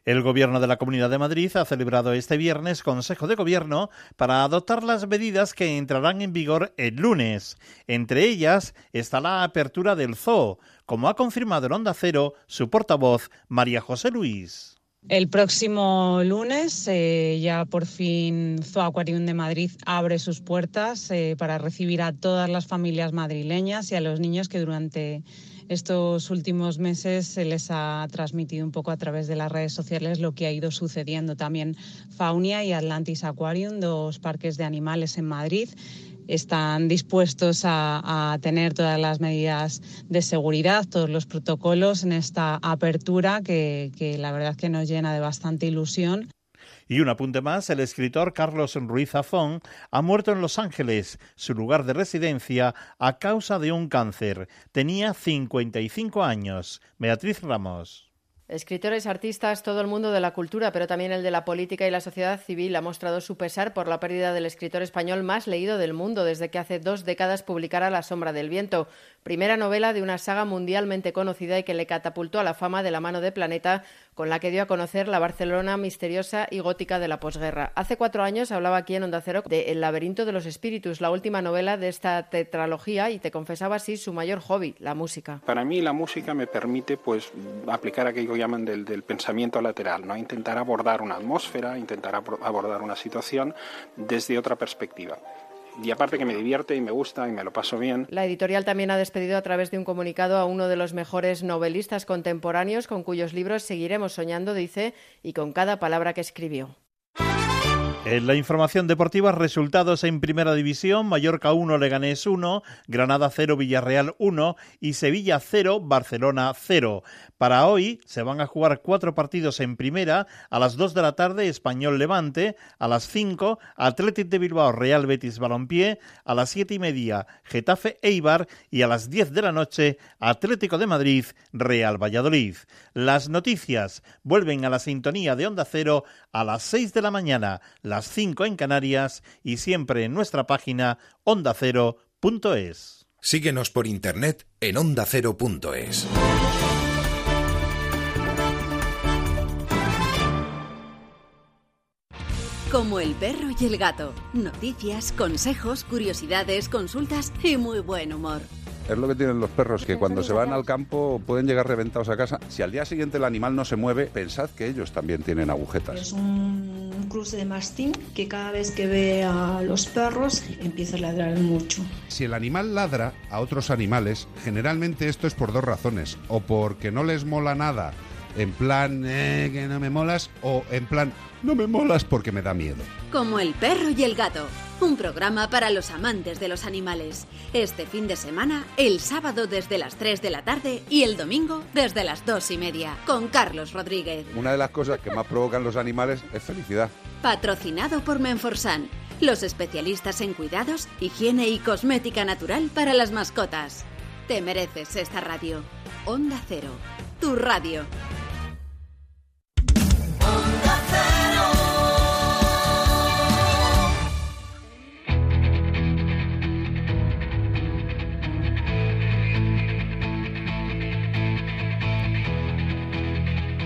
El Gobierno de la Comunidad de Madrid ha celebrado este viernes Consejo de Gobierno para adoptar las medidas que entrarán en vigor el lunes. Entre ellas está la apertura del zoo, como ha confirmado en Onda Cero su portavoz María José Luis.
El próximo lunes eh, ya por fin Zoo Aquarium de Madrid abre sus puertas eh, para recibir a todas las familias madrileñas y a los niños que durante estos últimos meses se les ha transmitido un poco a través de las redes sociales lo que ha ido sucediendo. También Faunia y Atlantis Aquarium, dos parques de animales en Madrid están dispuestos a, a, tener todas las medidas de seguridad, todos los protocolos en esta apertura que, que la verdad que nos llena de bastante ilusión.
Y un apunte más, el escritor Carlos Ruiz Zafón ha muerto en Los Ángeles, su lugar de residencia, a causa de un cáncer. Tenía 55 años. Beatriz Ramos.
Escritores, artistas, todo el mundo de la cultura, pero también el de la política y la sociedad civil ha mostrado su pesar por la pérdida del escritor español más leído del mundo desde que hace dos décadas publicara La sombra del viento, primera novela de una saga mundialmente conocida y que le catapultó a la fama de la mano de Planeta, con la que dio a conocer la Barcelona misteriosa y gótica de la posguerra. Hace cuatro años hablaba aquí en Onda Cero de El laberinto de los espíritus, la última novela de esta tetralogía, y te confesaba así su mayor hobby, la música.
Para mí la música me permite pues aplicar aquello que llaman del, del pensamiento lateral, ¿no? intentar abordar una atmósfera, intentar abordar una situación desde otra perspectiva y aparte que me divierte y me gusta y me lo paso bien.
La editorial también ha despedido a través de un comunicado a uno de los mejores novelistas contemporáneos con cuyos libros seguiremos soñando, dice, y con cada palabra que escribió.
En la información deportiva, resultados en Primera División, Mallorca 1, Leganés 1, Granada 0, Villarreal 1 y Sevilla 0, Barcelona 0. Para hoy se van a jugar cuatro partidos en Primera, a las 2 de la tarde Español Levante, a las 5 Atlético de Bilbao Real Betis Balompié, a las 7 y media Getafe Eibar y a las 10 de la noche Atlético de Madrid Real Valladolid. Las noticias vuelven a la sintonía de Onda Cero a las 6 de la mañana las 5 en Canarias y siempre en nuestra página ondacero.es.
Síguenos por internet en ondacero.es.
Como el perro y el gato. Noticias, consejos, curiosidades, consultas y muy buen humor.
Es lo que tienen los perros, que cuando se van al campo pueden llegar reventados a casa. Si al día siguiente el animal no se mueve, pensad que ellos también tienen agujetas.
Es un cruce de mastín que cada vez que ve a los perros empieza a ladrar mucho.
Si el animal ladra a otros animales, generalmente esto es por dos razones. O porque no les mola nada, en plan, eh, que no me molas, o en plan, no me molas porque me da miedo.
Como el perro y el gato. Un programa para los amantes de los animales. Este fin de semana, el sábado desde las 3 de la tarde y el domingo desde las 2 y media, con Carlos Rodríguez.
Una de las cosas que más provocan los animales es felicidad.
Patrocinado por Menforsan, los especialistas en cuidados, higiene y cosmética natural para las mascotas. Te mereces esta radio. Onda Cero, tu radio.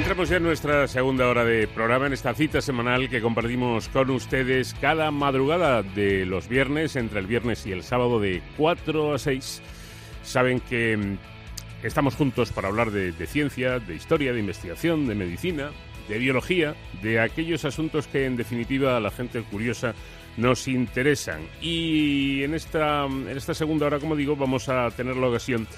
Entramos ya en nuestra segunda hora de programa, en esta cita semanal que compartimos con ustedes cada madrugada de los viernes, entre el viernes y el sábado de 4 a 6. Saben que mm, estamos juntos para hablar de, de ciencia, de historia, de investigación, de medicina, de biología, de aquellos asuntos que en definitiva a la gente curiosa nos interesan. Y en esta, en esta segunda hora, como digo, vamos a tener la ocasión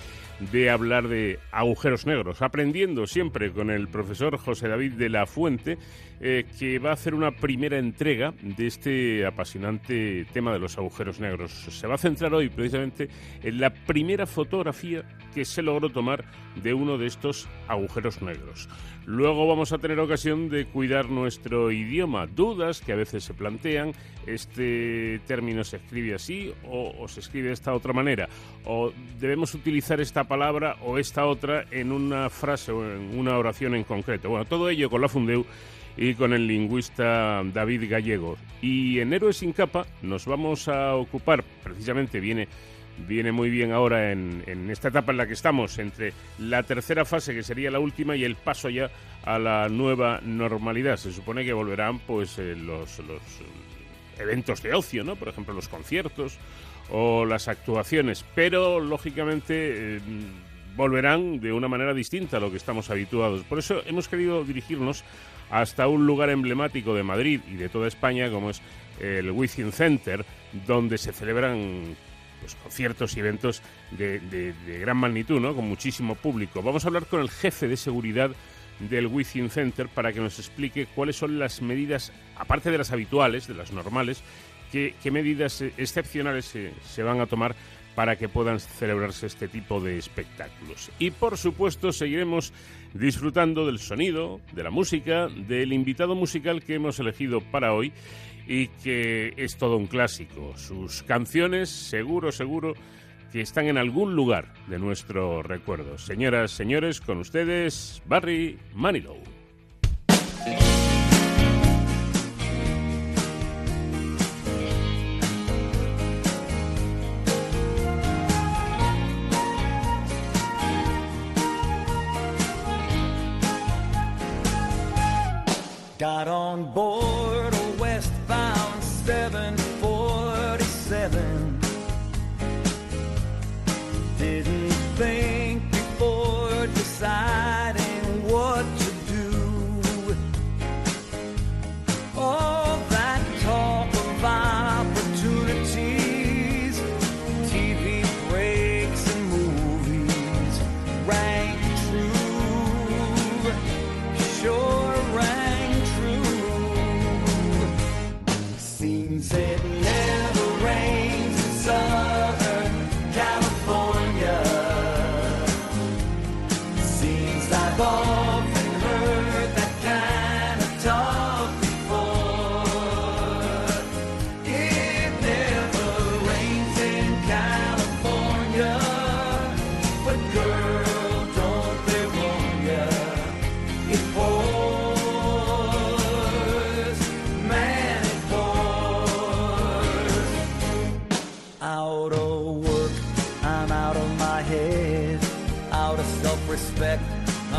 de hablar de agujeros negros, aprendiendo siempre con el profesor José David de la Fuente, eh, que va a hacer una primera entrega de este apasionante tema de los agujeros negros. Se va a centrar hoy precisamente en la primera fotografía que se logró tomar de uno de estos agujeros negros. Luego vamos a tener ocasión de cuidar nuestro idioma, dudas que a veces se plantean, este término se escribe así o, o, se escribe de esta otra manera, o debemos utilizar esta palabra o esta otra en una frase o en una oración en concreto. Bueno, todo ello con la Fundeu y con el lingüista David Gallego. Y en Héroes sin capa nos vamos a ocupar, precisamente viene viene muy bien ahora en, en, esta etapa en la que estamos, entre la tercera fase, que sería la última, y el paso ya a la nueva normalidad. Se supone que volverán pues eh, los, los, eventos de ocio, ¿no? Por ejemplo, los conciertos o las actuaciones, pero lógicamente eh, volverán de una manera distinta a lo que estamos habituados. Por eso hemos querido dirigirnos hasta un lugar emblemático de Madrid y de toda España, como es el Within Center, donde se celebran pues, conciertos y eventos de, gran magnitud, ¿no? con muchísimo público. Vamos a hablar con el jefe de seguridad del Within Center para que nos explique cuáles son las medidas, aparte de las habituales, de las normales, qué, qué medidas excepcionales se, se van a tomar para que puedan celebrarse este tipo de espectáculos. Y por supuesto seguiremos disfrutando del sonido, de la música, del invitado musical que hemos elegido para hoy y que es todo un clásico. Sus canciones, seguro, seguro, que están en algún lugar de nuestro recuerdo. Señoras, señores, con ustedes, Barry Manilow.
Board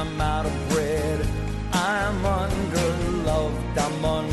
I'm out of bread. I'm underloved, I'm underfed.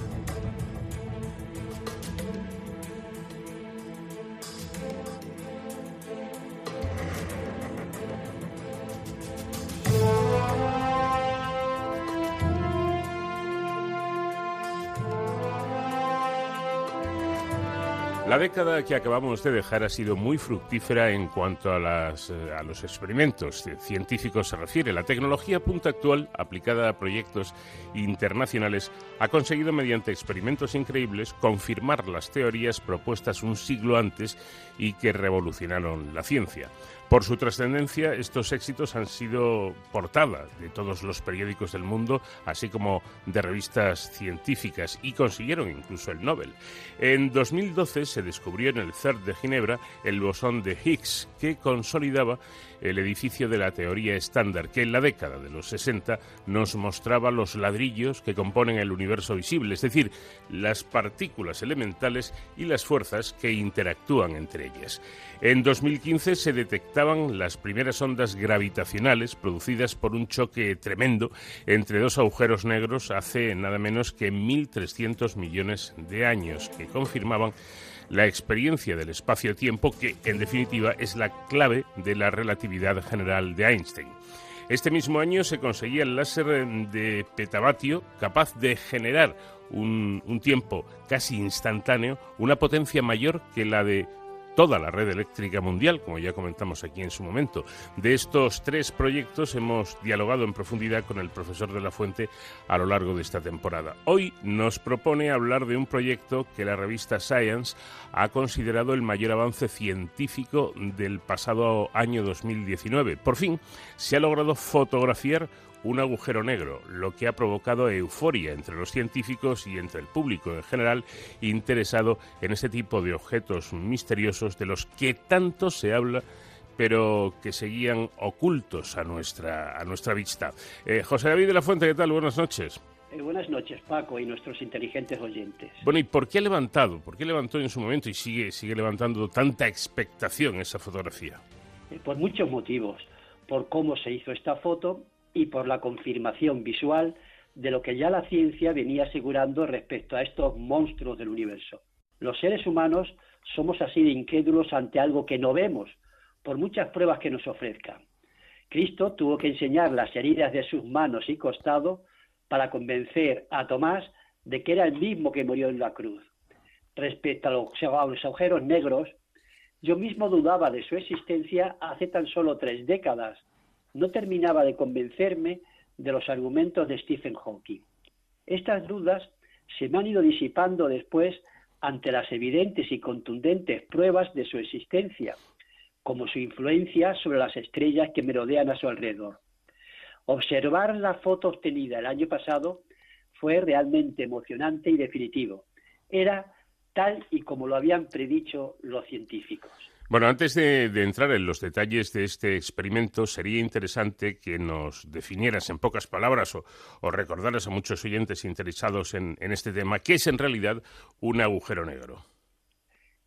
La década que acabamos de dejar ha sido muy fructífera en cuanto a, eh, los experimentos científicos se refiere. La tecnología punta actual, aplicada a proyectos internacionales, ha conseguido mediante experimentos increíbles confirmar las teorías propuestas un siglo antes y que revolucionaron la ciencia. Por su trascendencia, estos éxitos han sido portada de todos los periódicos del mundo, así como de revistas científicas, y consiguieron incluso el Nobel. En 2012 se descubrió en el CERN de Ginebra el bosón de Higgs, que consolidaba el edificio de la teoría estándar, que en la década de los 60 nos mostraba los ladrillos que componen el universo visible, es decir, las partículas elementales y las fuerzas que interactúan entre ellas. En 2015 se detectaban las primeras ondas gravitacionales producidas por un choque tremendo entre dos agujeros negros hace nada menos que 1.300 millones de años, que confirmaban la experiencia del espacio-tiempo, que en definitiva es la clave de la relatividad general de Einstein. Este mismo año se conseguía el láser de petavatio capaz de generar un, un tiempo casi instantáneo una potencia mayor que la de toda la red eléctrica mundial, como ya comentamos aquí en su momento. De estos tres proyectos hemos dialogado en profundidad con el profesor de la Fuente a lo largo de esta temporada. Hoy nos propone hablar de un proyecto que la revista Science ha considerado el mayor avance científico del pasado año 2019. Por fin se ha logrado fotografiar un agujero negro, lo que ha provocado euforia entre los científicos y entre el público en general interesado en ese tipo de objetos misteriosos de los que tanto se habla pero que seguían ocultos a nuestra, a nuestra vista. Eh, José David de la Fuente, ¿qué tal? Buenas noches.
Eh, buenas noches, Paco, y nuestros inteligentes oyentes.
Bueno, ¿y por qué ha levantado? ¿Por qué levantó en su momento y sigue, sigue levantando tanta expectación esa fotografía?
Eh, por muchos motivos. Por cómo se hizo esta foto y por la confirmación visual de lo que ya la ciencia venía asegurando respecto a estos monstruos del universo. Los seres humanos somos así de incrédulos ante algo que no vemos, por muchas pruebas que nos ofrezcan. Cristo tuvo que enseñar las heridas de sus manos y costado para convencer a Tomás de que era el mismo que murió en la cruz. Respecto a los, a agujeros negros, yo mismo dudaba de su existencia hace tan solo tres décadas, no terminaba de convencerme de los argumentos de Stephen Hawking. Estas dudas se me han ido disipando después ante las evidentes y contundentes pruebas de su existencia, como su influencia sobre las estrellas que merodean a su alrededor. Observar la foto obtenida el año pasado fue realmente emocionante y definitivo. Era tal y como lo habían predicho los científicos.
Bueno, antes de, de, entrar en los detalles de este experimento, sería interesante que nos definieras en pocas palabras o, o recordaras a muchos oyentes interesados en, en, este tema qué es en realidad un agujero negro.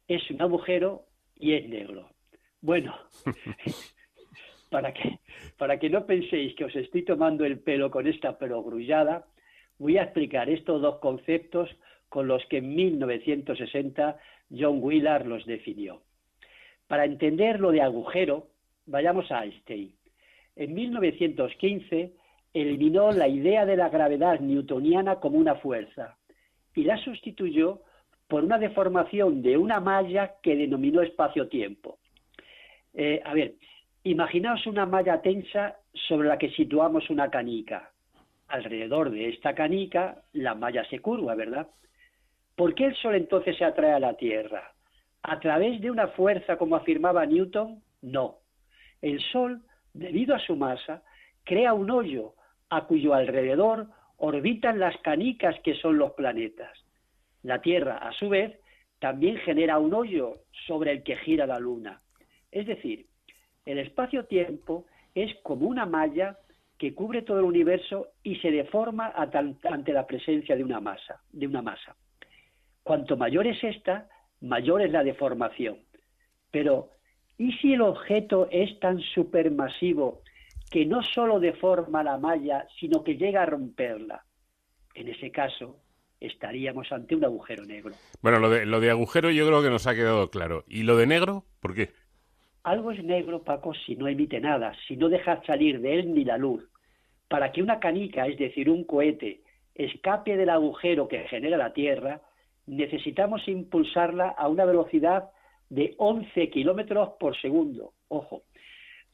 Es un agujero y es negro. Bueno, para, que, para que no penséis que os estoy tomando el pelo con esta perogrullada, voy a explicar estos dos conceptos con los que en 1960 John Wheeler los definió. Para entender lo de agujero, vayamos a Einstein. En 1915 eliminó la idea de la gravedad newtoniana como una fuerza y la sustituyó por una deformación de una malla que denominó espacio-tiempo. Eh, a ver, imaginaos una malla tensa sobre la que situamos una canica. Alrededor de esta canica la malla se curva, ¿verdad? ¿Por qué el Sol entonces se atrae a la Tierra? ¿A través de una fuerza como afirmaba Newton? No. El Sol, debido a su masa, crea un hoyo a cuyo alrededor orbitan las canicas que son los planetas. La Tierra, a su vez, también genera un hoyo sobre el que gira la Luna. Es decir, el espacio-tiempo es como una malla que cubre todo el universo y se deforma ante la presencia de una masa, de una masa. Cuanto mayor es esta, mayor es la deformación. Pero, ¿y si el objeto es tan supermasivo que no solo deforma la malla, sino que llega a romperla? En ese caso, estaríamos ante un agujero negro.
Bueno, lo de, lo de agujero yo creo que nos ha quedado claro. ¿Y lo de negro? ¿Por qué?
Algo es negro, Paco, si no emite nada, si no deja salir de él ni la luz. Para que una canica, es decir, un cohete, escape del agujero que genera la Tierra, necesitamos impulsarla a una velocidad de 11 kilómetros por segundo. Ojo,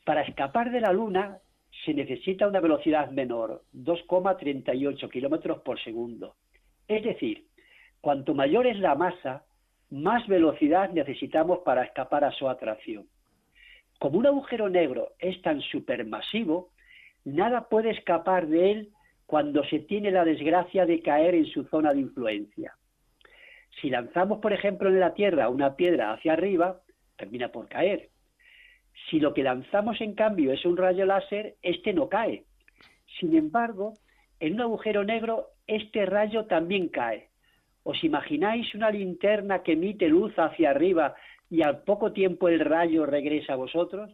para escapar de la Luna se necesita una velocidad menor, 2,38 kilómetros por segundo. Es decir, cuanto mayor es la masa, más velocidad necesitamos para escapar a su atracción. Como un agujero negro es tan supermasivo, nada puede escapar de él cuando se tiene la desgracia de caer en su zona de influencia. Si lanzamos, por ejemplo, en la Tierra una piedra hacia arriba, termina por caer. Si lo que lanzamos, en cambio, es un rayo láser, este no cae. Sin embargo, en un agujero negro, este rayo también cae. ¿Os imagináis una linterna que emite luz hacia arriba y al poco tiempo el rayo regresa a vosotros?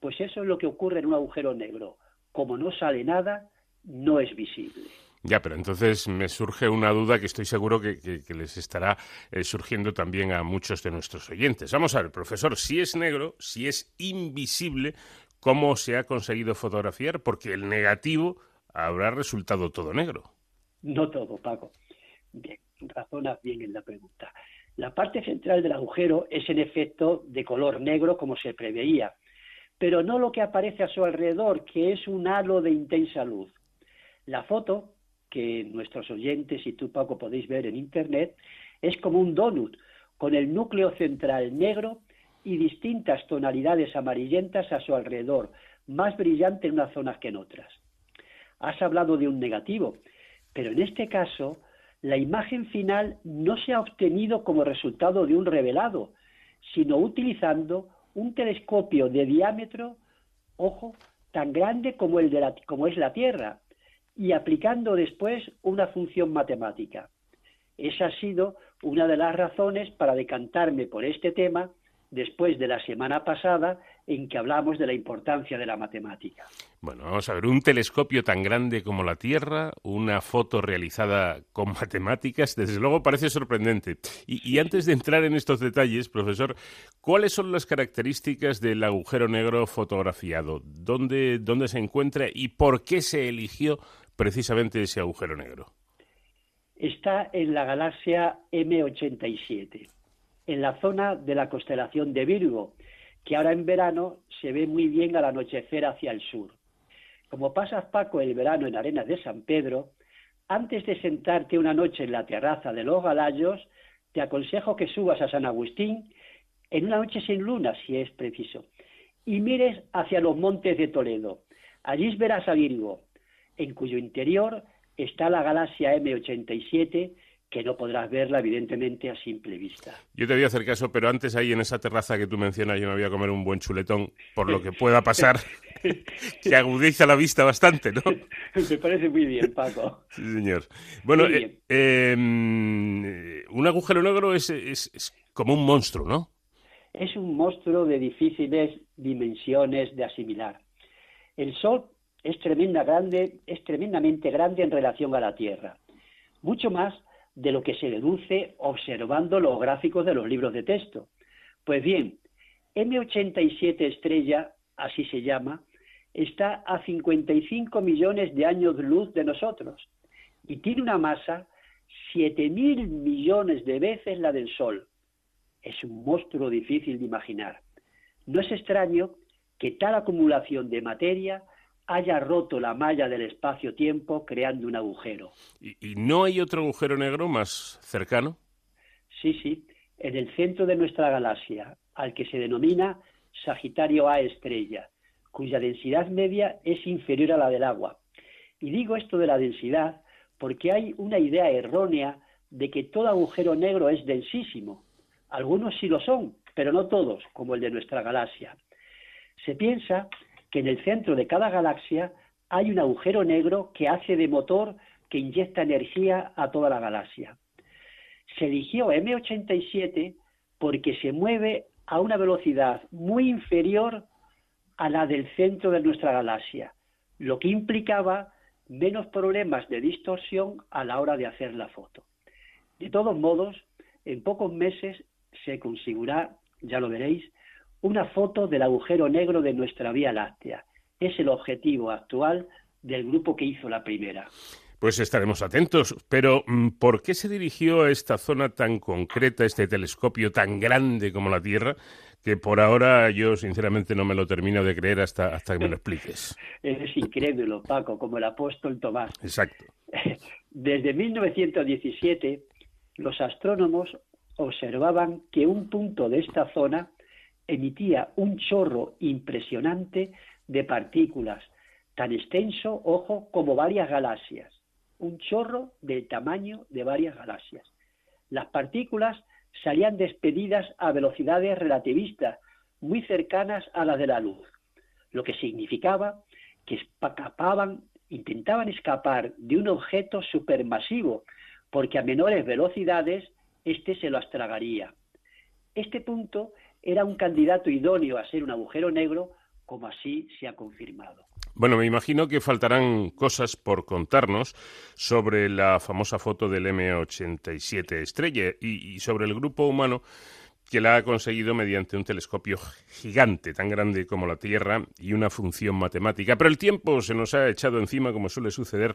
Pues eso es lo que ocurre en un agujero negro. Como no sale nada, no es visible.
Ya, pero entonces me surge una duda que estoy seguro que, les estará eh, surgiendo también a muchos de nuestros oyentes. Vamos a ver, profesor, si es negro, si es invisible, ¿cómo se ha conseguido fotografiar? Porque el negativo habrá resultado todo negro.
No todo, Paco. Bien, razonas bien en la pregunta. La parte central del agujero es en efecto de color negro como se preveía, pero no lo que aparece a su alrededor, que es un halo de intensa luz. La foto, que nuestros oyentes y tú Paco podéis ver en Internet, es como un donut, con el núcleo central negro y distintas tonalidades amarillentas a su alrededor, más brillante en unas zonas que en otras. Has hablado de un negativo, pero en este caso la imagen final no se ha obtenido como resultado de un revelado, sino utilizando un telescopio de diámetro, ojo, tan grande como, el de la, como es la Tierra, y aplicando después una función matemática. Esa ha sido una de las razones para decantarme por este tema después de la semana pasada en que hablamos de la importancia de la matemática.
Bueno, vamos a ver, un telescopio tan grande como la Tierra, una foto realizada con matemáticas, desde luego parece sorprendente. Y, antes de entrar en estos detalles, profesor, ¿cuáles son las características del agujero negro fotografiado? ¿Dónde, dónde se encuentra y por qué se eligió precisamente ese agujero negro?
Está en la galaxia M87 en la zona de la constelación de Virgo, que ahora en verano se ve muy bien al anochecer hacia el sur. Como pasas, Paco, el verano en Arenas de San Pedro, antes de sentarte una noche en la terraza de los Galayos, te aconsejo que subas a San Agustín en una noche sin luna, si es preciso, y mires hacia los montes de Toledo. Allí verás a Virgo, en cuyo interior está la galaxia M87, que no podrás verla, evidentemente, a simple vista.
Yo te voy a hacer caso, pero antes ahí en esa terraza que tú mencionas, yo me voy a comer un buen chuletón, por lo que pueda pasar, que agudiza la vista bastante, ¿no?
Me parece muy bien, Paco.
Sí, señor. Bueno, eh, eh, un agujero negro es, es, es como un monstruo, ¿no?
Es un monstruo de difíciles dimensiones de asimilar. El Sol es, tremenda grande, es tremendamente grande en relación a la Tierra. Mucho más de lo que se deduce observando los gráficos de los libros de texto. Pues bien, M87 estrella, así se llama, está a 55 millones de años luz de nosotros y tiene una masa 7.000 millones de veces la del Sol. Es un monstruo difícil de imaginar. No es extraño que tal acumulación de materia haya roto la malla del espacio-tiempo creando un agujero.
¿Y, ¿Y, no hay otro agujero negro más cercano?
Sí, sí, en el centro de nuestra galaxia, al que se denomina Sagitario A estrella, cuya densidad media es inferior a la del agua. Y digo esto de la densidad porque hay una idea errónea de que todo agujero negro es densísimo. Algunos sí lo son, pero no todos, como el de nuestra galaxia. Se piensa que en el centro de cada galaxia hay un agujero negro que hace de motor que inyecta energía a toda la galaxia. Se eligió M87 porque se mueve a una velocidad muy inferior a la del centro de nuestra galaxia, lo que implicaba menos problemas de distorsión a la hora de hacer la foto. De todos modos, en pocos meses se conseguirá, ya lo veréis, una foto del agujero negro de nuestra Vía Láctea. Es el objetivo actual del grupo que hizo la primera.
Pues estaremos atentos. Pero, ¿por qué se dirigió a esta zona tan concreta, este telescopio tan grande como la Tierra? Que por ahora yo sinceramente no me lo termino de creer hasta, hasta que me lo expliques.
Eres incrédulo, Paco, como el apóstol Tomás.
Exacto.
Desde 1917, los astrónomos observaban que un punto de esta zona emitía un chorro impresionante de partículas, tan extenso, ojo, como varias galaxias. Un chorro del tamaño de varias galaxias. Las partículas salían despedidas a velocidades relativistas muy cercanas a las de la luz, lo que significaba que escapaban, intentaban escapar de un objeto supermasivo, porque a menores velocidades éste se lo tragaría. Este punto era un candidato idóneo a ser un agujero negro, como así se ha confirmado.
Bueno, me imagino que faltarán cosas por contarnos sobre la famosa foto del M87 estrella y, y, sobre el grupo humano que la ha conseguido mediante un telescopio gigante, tan grande como la Tierra, y una función matemática. Pero el tiempo se nos ha echado encima, como suele suceder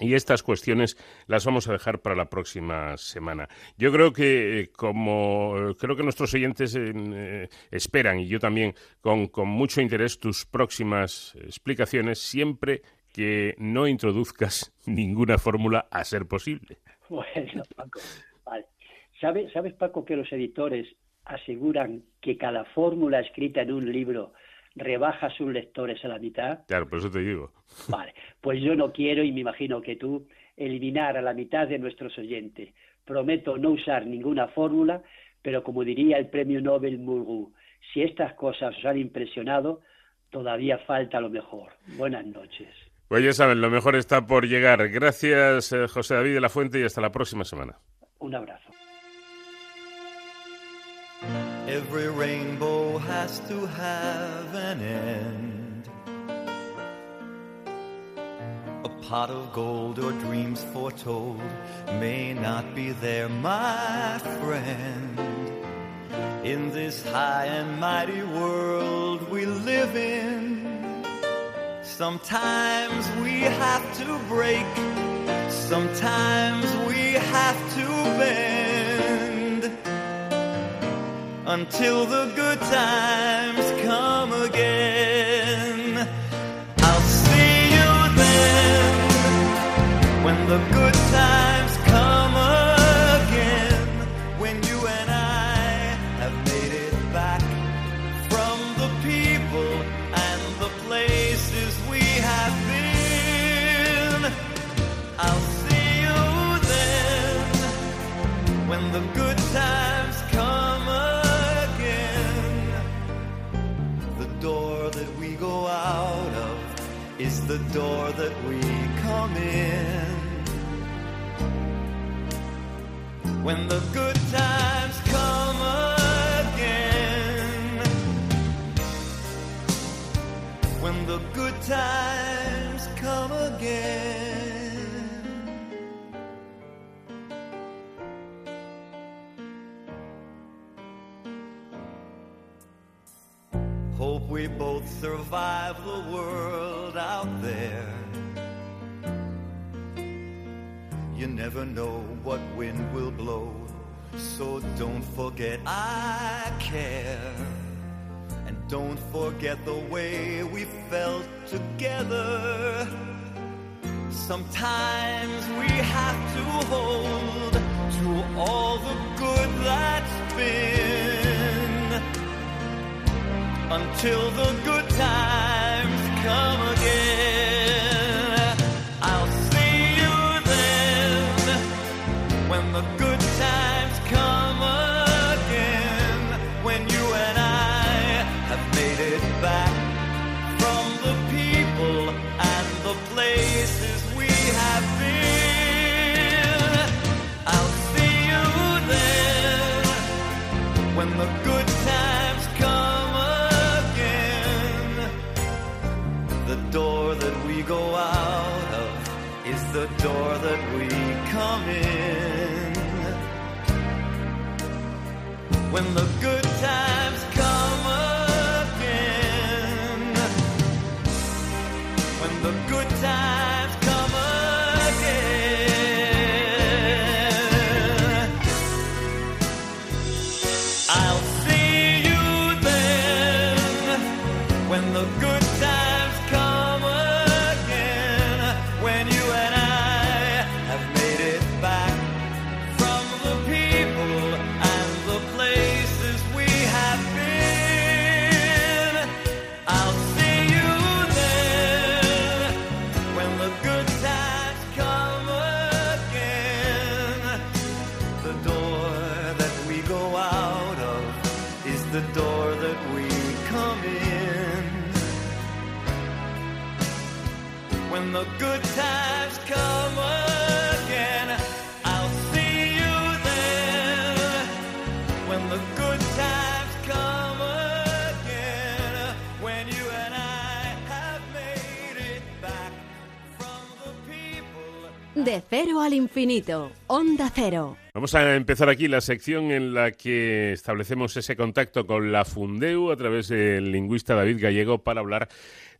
Y estas cuestiones las vamos a dejar para la próxima semana. Yo creo que, eh, como eh, creo que nuestros oyentes eh, esperan, y yo también, con, con mucho interés, tus próximas explicaciones, siempre que no introduzcas ninguna fórmula a ser posible.
Bueno, Paco, vale. ¿Sabes, ¿Sabes, Paco, que los editores aseguran que cada fórmula escrita en un libro rebaja a sus lectores a la mitad?
Claro, por eso te digo.
Vale, pues yo no quiero, y me imagino que tú, eliminar a la mitad de nuestros oyentes. Prometo no usar ninguna fórmula, pero como diría el premio Nobel Murgu, si estas cosas os han impresionado, todavía falta lo mejor. Buenas noches.
Pues ya saben, lo mejor está por llegar. Gracias, eh, José David de la Fuente, y hasta la próxima semana.
Un abrazo.
Every rainbow has to have an end. A pot of gold or dreams foretold may not be there, my friend. In this high and mighty world we live in, sometimes we have to break, sometimes we have to bend until the good times come again. I'll see you then when the good times is the door that we come in. When the good times come again. When the good times come again. We both survive the world out there. You never know what wind will blow, so don't forget I care. And don't forget the way we felt together. Sometimes we have to hold to all the good that's been until the good times come again. When the
al infinito. Onda cero.
Vamos a empezar aquí la sección en la que establecemos ese contacto con la Fundeu a través del lingüista David Gallego para hablar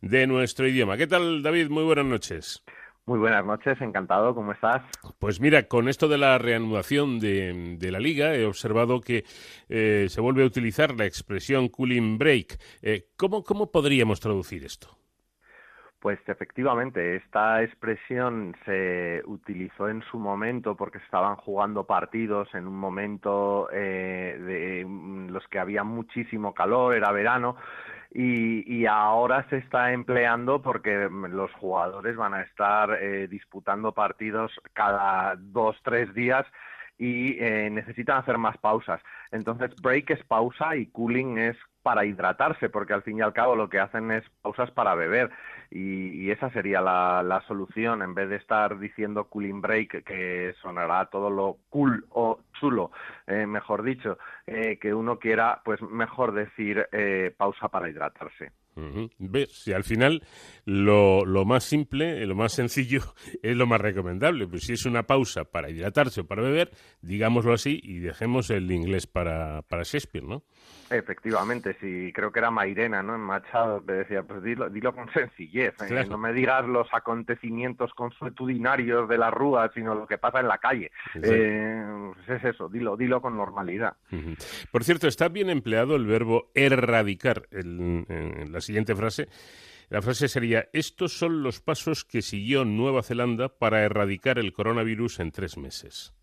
de nuestro idioma. ¿Qué tal, David? Muy buenas noches.
Muy buenas noches, encantado, ¿cómo estás?
Pues mira, con esto de la reanudación de, de la liga he observado que eh, se vuelve a utilizar la expresión cooling break. Eh, ¿cómo, ¿Cómo podríamos traducir esto?
Pues efectivamente, esta expresión se utilizó en su momento porque estaban jugando partidos en un momento eh, de los que había muchísimo calor, era verano, y, y, ahora se está empleando porque los jugadores van a estar eh, disputando partidos cada dos, tres días y eh, necesitan hacer más pausas. Entonces, break es pausa y cooling es para hidratarse, porque al fin y al cabo lo que hacen es pausas para beber. Y, esa sería la, la, solución, en vez de estar diciendo cooling break, que sonará todo lo cool o chulo, eh, mejor dicho, eh, que uno quiera, pues mejor decir eh, pausa para hidratarse.
Uh -huh. ¿Ves? Si al final lo, lo, más simple, lo más sencillo es lo más recomendable. Pues si es una pausa para hidratarse o para beber, digámoslo así y dejemos el inglés para, para Shakespeare, ¿no?
Efectivamente, sí, creo que era Mairena, ¿no? En Machado, que decía, pues dilo, dilo con sencillez, ¿eh?
Claro.
no me digas los acontecimientos consuetudinarios de la rúa, sino lo que pasa en la calle.
Sí.
Eh, pues es eso, dilo, dilo con normalidad.
Uh -huh. Por cierto, está bien empleado el verbo erradicar en la siguiente frase. La frase sería, estos son los pasos que siguió Nueva Zelanda para erradicar el coronavirus en tres meses.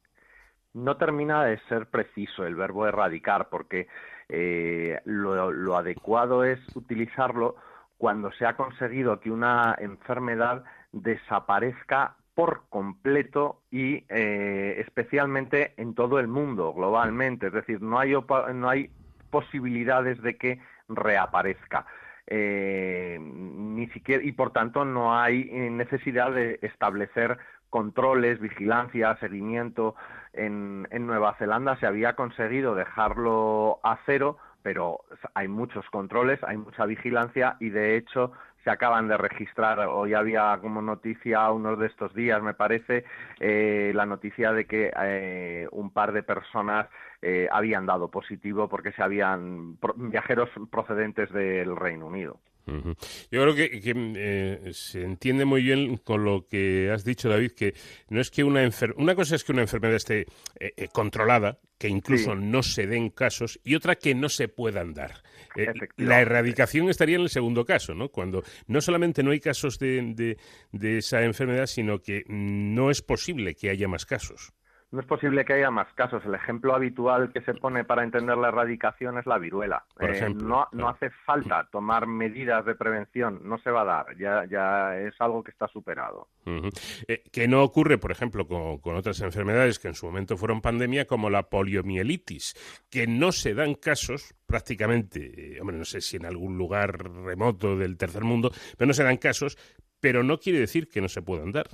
No termina de ser preciso el verbo erradicar, porque eh, lo, adecuado es utilizarlo cuando se ha conseguido que una enfermedad desaparezca por completo y eh, especialmente en todo el mundo, globalmente. Es decir, no hay, no hay posibilidades de que reaparezca. Eh, ni siquiera y por tanto no hay necesidad de establecer controles, vigilancia, seguimiento. En, en Nueva Zelanda se había conseguido dejarlo a cero, pero hay muchos controles, hay mucha vigilancia y de hecho se acaban de registrar. Hoy había como noticia unos de estos días, me parece, eh, la noticia de que eh, un par de personas eh, habían dado positivo porque se habían viajeros procedentes del Reino Unido.
Uh -huh. Yo creo que, que eh, se entiende muy bien con lo que has dicho, David, que no es que una enfermedad, una cosa es que una enfermedad esté eh, eh, controlada, que incluso sí. no se den casos, y otra que no se puedan dar. Eh, la erradicación estaría en el segundo caso, ¿no? Cuando no solamente no hay casos de, de, de esa enfermedad, sino que no es posible que haya más casos
no es posible que haya más casos. El ejemplo habitual que se pone para entender la erradicación es la viruela.
Eh,
no, no, hace falta tomar medidas de prevención, no se va a dar, ya, ya es algo que está superado.
Uh -huh. eh, que no ocurre, por ejemplo, con, con, otras enfermedades que en su momento fueron pandemia, como la poliomielitis, que no se dan casos prácticamente, eh, hombre, no sé si en algún lugar remoto del tercer mundo, pero no se dan casos, pero no quiere decir que no se puedan dar.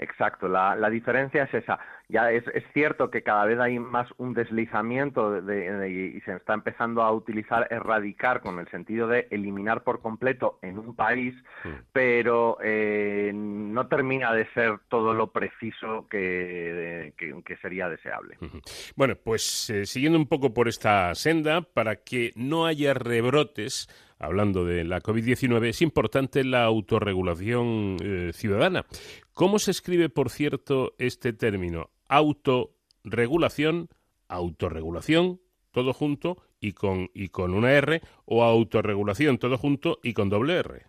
Exacto, la, la, diferencia es esa. Ya es, es, cierto que cada vez hay más un deslizamiento de, de, de, y se está empezando a utilizar erradicar con el sentido de eliminar por completo en un país, sí. pero eh, no termina de ser todo lo preciso que, que, que sería deseable.
Uh -huh. Bueno, pues eh, siguiendo un poco por esta senda, para que no haya rebrotes, hablando de la COVID-19, es importante la autorregulación eh, ciudadana. ¿Cómo se escribe, por cierto, este término? Autorregulación, autorregulación, todo junto y con, y con una R, o autorregulación, todo junto y con doble R.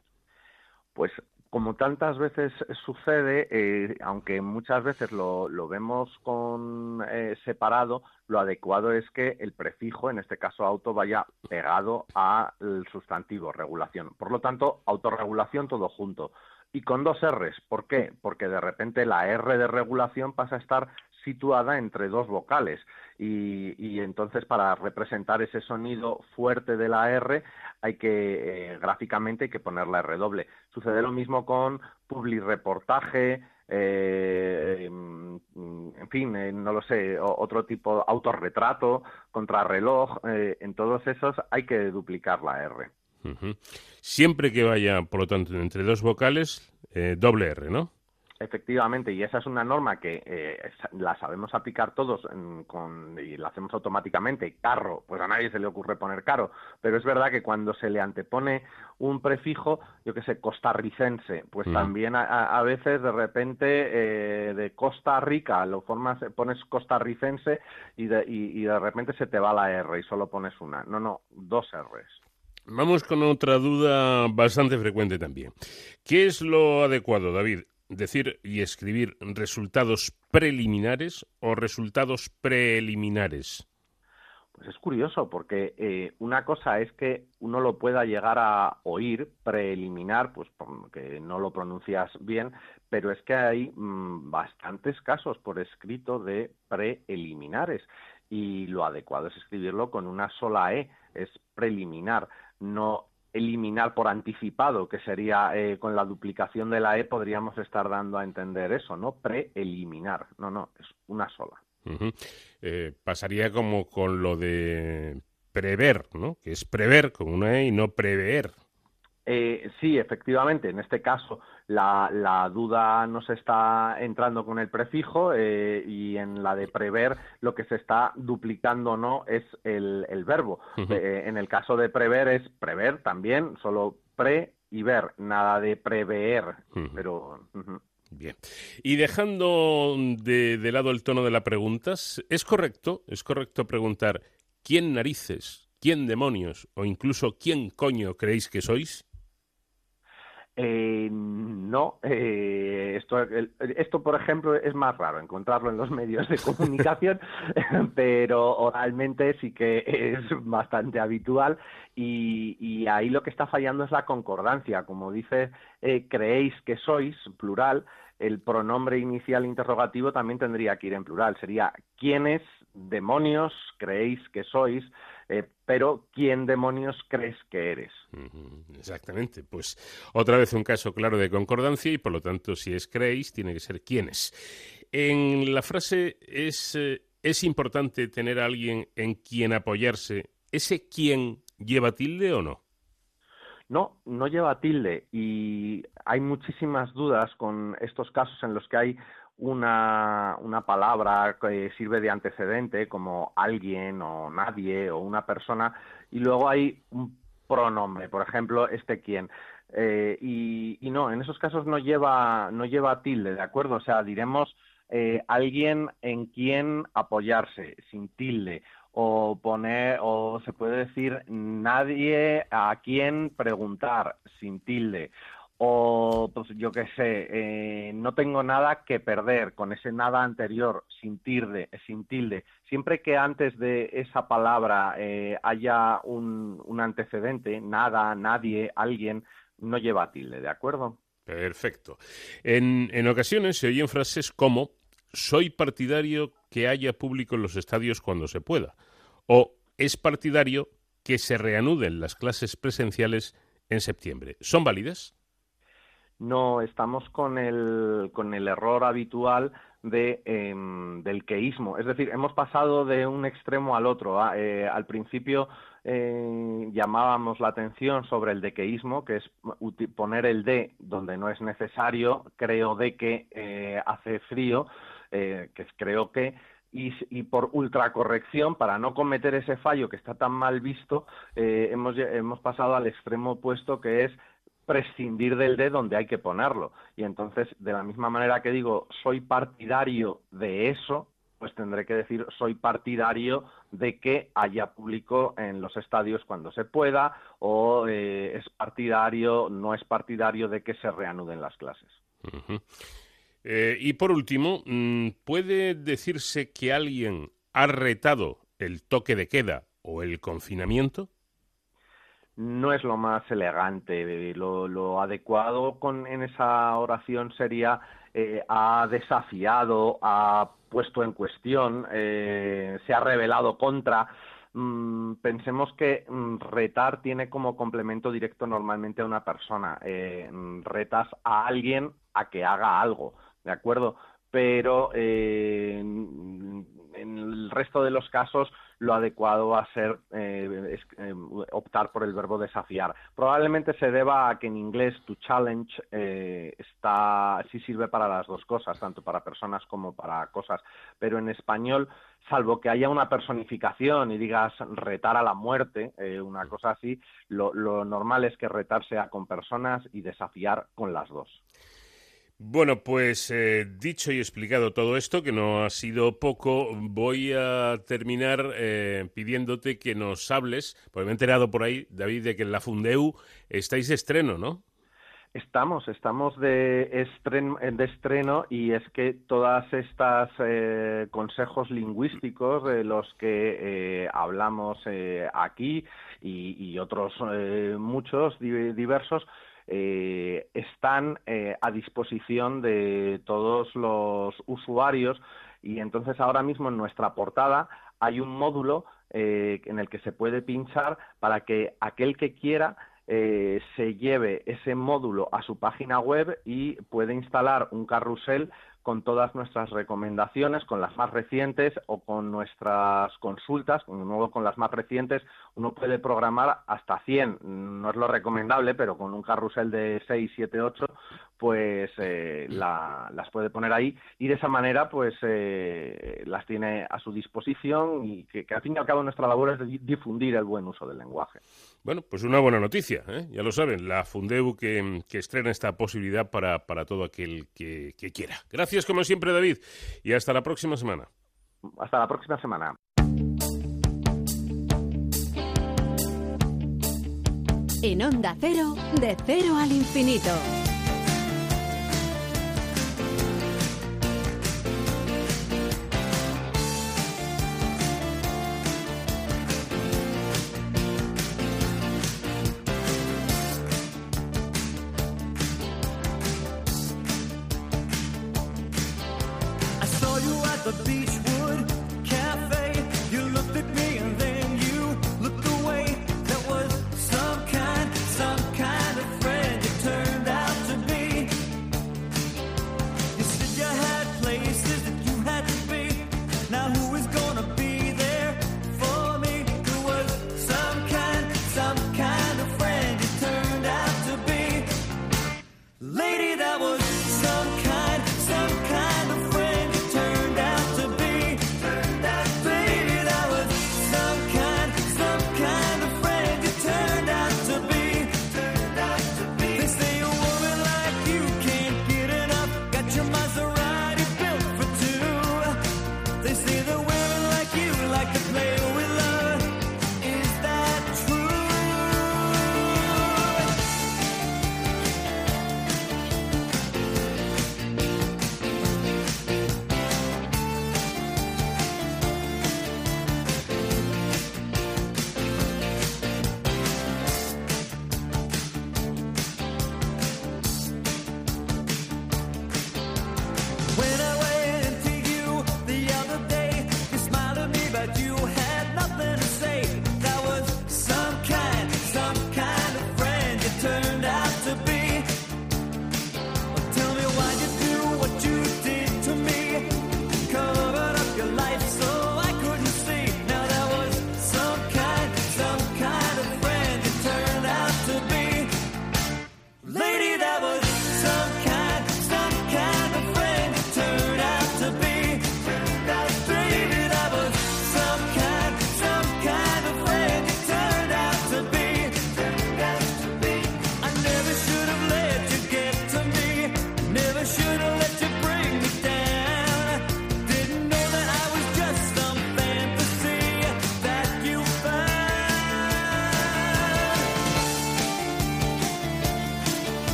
Pues como tantas veces sucede, eh, aunque muchas veces lo, vemos con eh, separado, lo adecuado es que el prefijo, en este caso auto, vaya pegado al sustantivo regulación. Por lo tanto, autorregulación todo junto. Y con dos R's. ¿Por qué? Porque de repente la R de regulación pasa a estar situada entre dos vocales y, entonces para representar ese sonido fuerte de la R hay que eh, gráficamente hay que poner la R doble. Sucede lo mismo con publireportaje, eh, en fin, eh, no lo sé, otro tipo, autorretrato, contrarreloj, eh, en todos esos hay que duplicar la R.
Siempre que vaya, por lo tanto, entre dos vocales, doble R, ¿no?
Efectivamente, y esa es una norma que eh, la sabemos aplicar todos con, y la hacemos automáticamente. Carro, pues a nadie se le ocurre poner caro, pero es verdad que cuando se le antepone un prefijo, yo que sé, costarricense, pues
Mm.
también a, a veces de repente eh, de Costa Rica lo formas, pones costarricense y de, y, y de repente se te va la R y solo pones una. No, no, dos R's.
Vamos con otra duda bastante frecuente también. ¿Qué es lo adecuado, David? ¿Decir y escribir resultados preliminares o resultados preliminares?
Pues es curioso porque eh, una cosa es que uno lo pueda llegar a oír preliminar, pues porque no lo pronuncias bien, pero es que hay mm, bastantes casos por escrito de preliminares y lo adecuado es escribirlo con una sola E, es preliminar, no eliminar por anticipado, que sería eh, con la duplicación de la E podríamos estar dando a entender eso, ¿no? Preeliminar, no, no, es una sola.
Eh, pasaría como con lo de prever, ¿no? Que es prever con una E y no prever.
Eh, sí, efectivamente, en este caso la, la duda nos está entrando con el prefijo eh, y en la de prever lo que se está duplicando o no es el, el verbo. Eh, en el caso de prever es prever también, solo pre y ver, nada de prever, pero...
Bien. Y dejando de, de lado el tono de la pregunta, ¿es correcto, es correcto preguntar quién narices, quién demonios o incluso quién coño creéis que sois?
Eh, no, eh, esto, el- esto, por ejemplo, es más raro encontrarlo en los medios de comunicación, pero oralmente sí que es bastante habitual y, y ahí lo que está fallando es la concordancia. Como dice, eh, creéis que sois, plural, el pronombre inicial interrogativo también tendría que ir en plural. Sería ¿quiénes demonios creéis que sois? Eh, pero ¿quién demonios crees que eres?
Exactamente. Pues otra vez un caso claro de concordancia y por lo tanto, si es creéis, tiene que ser quiénes. En la frase es, eh, es importante tener a alguien en quien apoyarse. ¿Ese quién lleva tilde o no?
No, no lleva tilde y hay muchísimas dudas con estos casos en los que hay una, una palabra que sirve de antecedente como alguien o nadie o una persona y luego hay un pronombre, por ejemplo, este quién. Eh, y, no, en esos casos no lleva, no lleva tilde, ¿de acuerdo? O sea, diremos eh, alguien en quien apoyarse, sin tilde, o poner, o se puede decir nadie a quien preguntar, sin tilde, o pues yo qué sé, eh, no tengo nada que perder con ese nada anterior, sin tilde, sin tilde. Siempre que antes de esa palabra eh, haya un, un antecedente, nada, nadie, alguien, no lleva tilde, ¿de acuerdo?
Perfecto. En, en ocasiones se oyen frases como soy partidario que haya público en los estadios cuando se pueda o es partidario que se reanuden las clases presenciales en septiembre. ¿Son válidas?
No, estamos con el, con el error habitual de, em, del queísmo. Es decir, hemos pasado de un extremo al otro. Ah, eh, al principio eh, llamábamos la atención sobre el dequeísmo, que es poner el de donde no es necesario, creo de que eh, hace frío, eh, que es creo que, y, y por ultracorrección, para no cometer ese fallo que está tan mal visto, hemos, hemos pasado al extremo opuesto, que es prescindir del de donde hay que ponerlo. Y entonces, de la misma manera que digo, soy partidario de eso, pues tendré que decir, soy partidario de que haya público en los estadios cuando se pueda, o eh, es partidario, no es partidario de que se reanuden las clases.
Eh, y por último, mm, ¿puede decirse que alguien ha retado el toque de queda o el confinamiento?
No es lo más elegante. Lo, lo adecuado con, en esa oración sería eh, ha desafiado, ha puesto en cuestión, eh, se ha rebelado contra. Mm, pensemos que mm, retar tiene como complemento directo normalmente a una persona. Eh, retas a alguien a que haga algo, ¿de acuerdo? Pero eh, en el resto de los casos lo adecuado va a ser eh, es- eh, optar por el verbo desafiar. Probablemente se deba a que en inglés to challenge eh, está sí sirve para las dos cosas, tanto para personas como para cosas, pero en español, salvo que haya una personificación y digas retar a la muerte, eh, una cosa así, lo, lo normal es que retar sea con personas y desafiar con las dos.
Bueno, pues eh, dicho y explicado todo esto, que no ha sido poco, voy a terminar eh, pidiéndote que nos hables, porque me he enterado por ahí, David, de que en la Fundeu estáis de estreno, ¿no?
Estamos, estamos de estreno, de estreno y es que todas estas eh, consejos lingüísticos de los que eh, hablamos eh, aquí y, otros eh, muchos di- diversos eh, están eh, a disposición de todos los usuarios y entonces ahora mismo en nuestra portada hay un módulo eh, en el que se puede pinchar para que aquel que quiera eh, se lleve ese módulo a su página web y puede instalar un carrusel con todas nuestras recomendaciones, con las más recientes o con nuestras consultas, de nuevo con las más recientes, uno puede programar hasta 100, no es lo recomendable, pero con un carrusel de 6, 7, 8, pues eh, la- las puede poner ahí. Y de esa manera pues eh, las tiene a su disposición y que, que al fin y al cabo nuestra labor es di- difundir el buen uso del lenguaje.
Bueno, pues una buena noticia, ¿eh? ya lo saben, la Fundeu que, que estrena esta posibilidad para, para todo aquel que, que quiera. Gracias como siempre, David, y hasta la próxima semana.
Hasta la próxima semana.
En Onda Cero, de cero al infinito.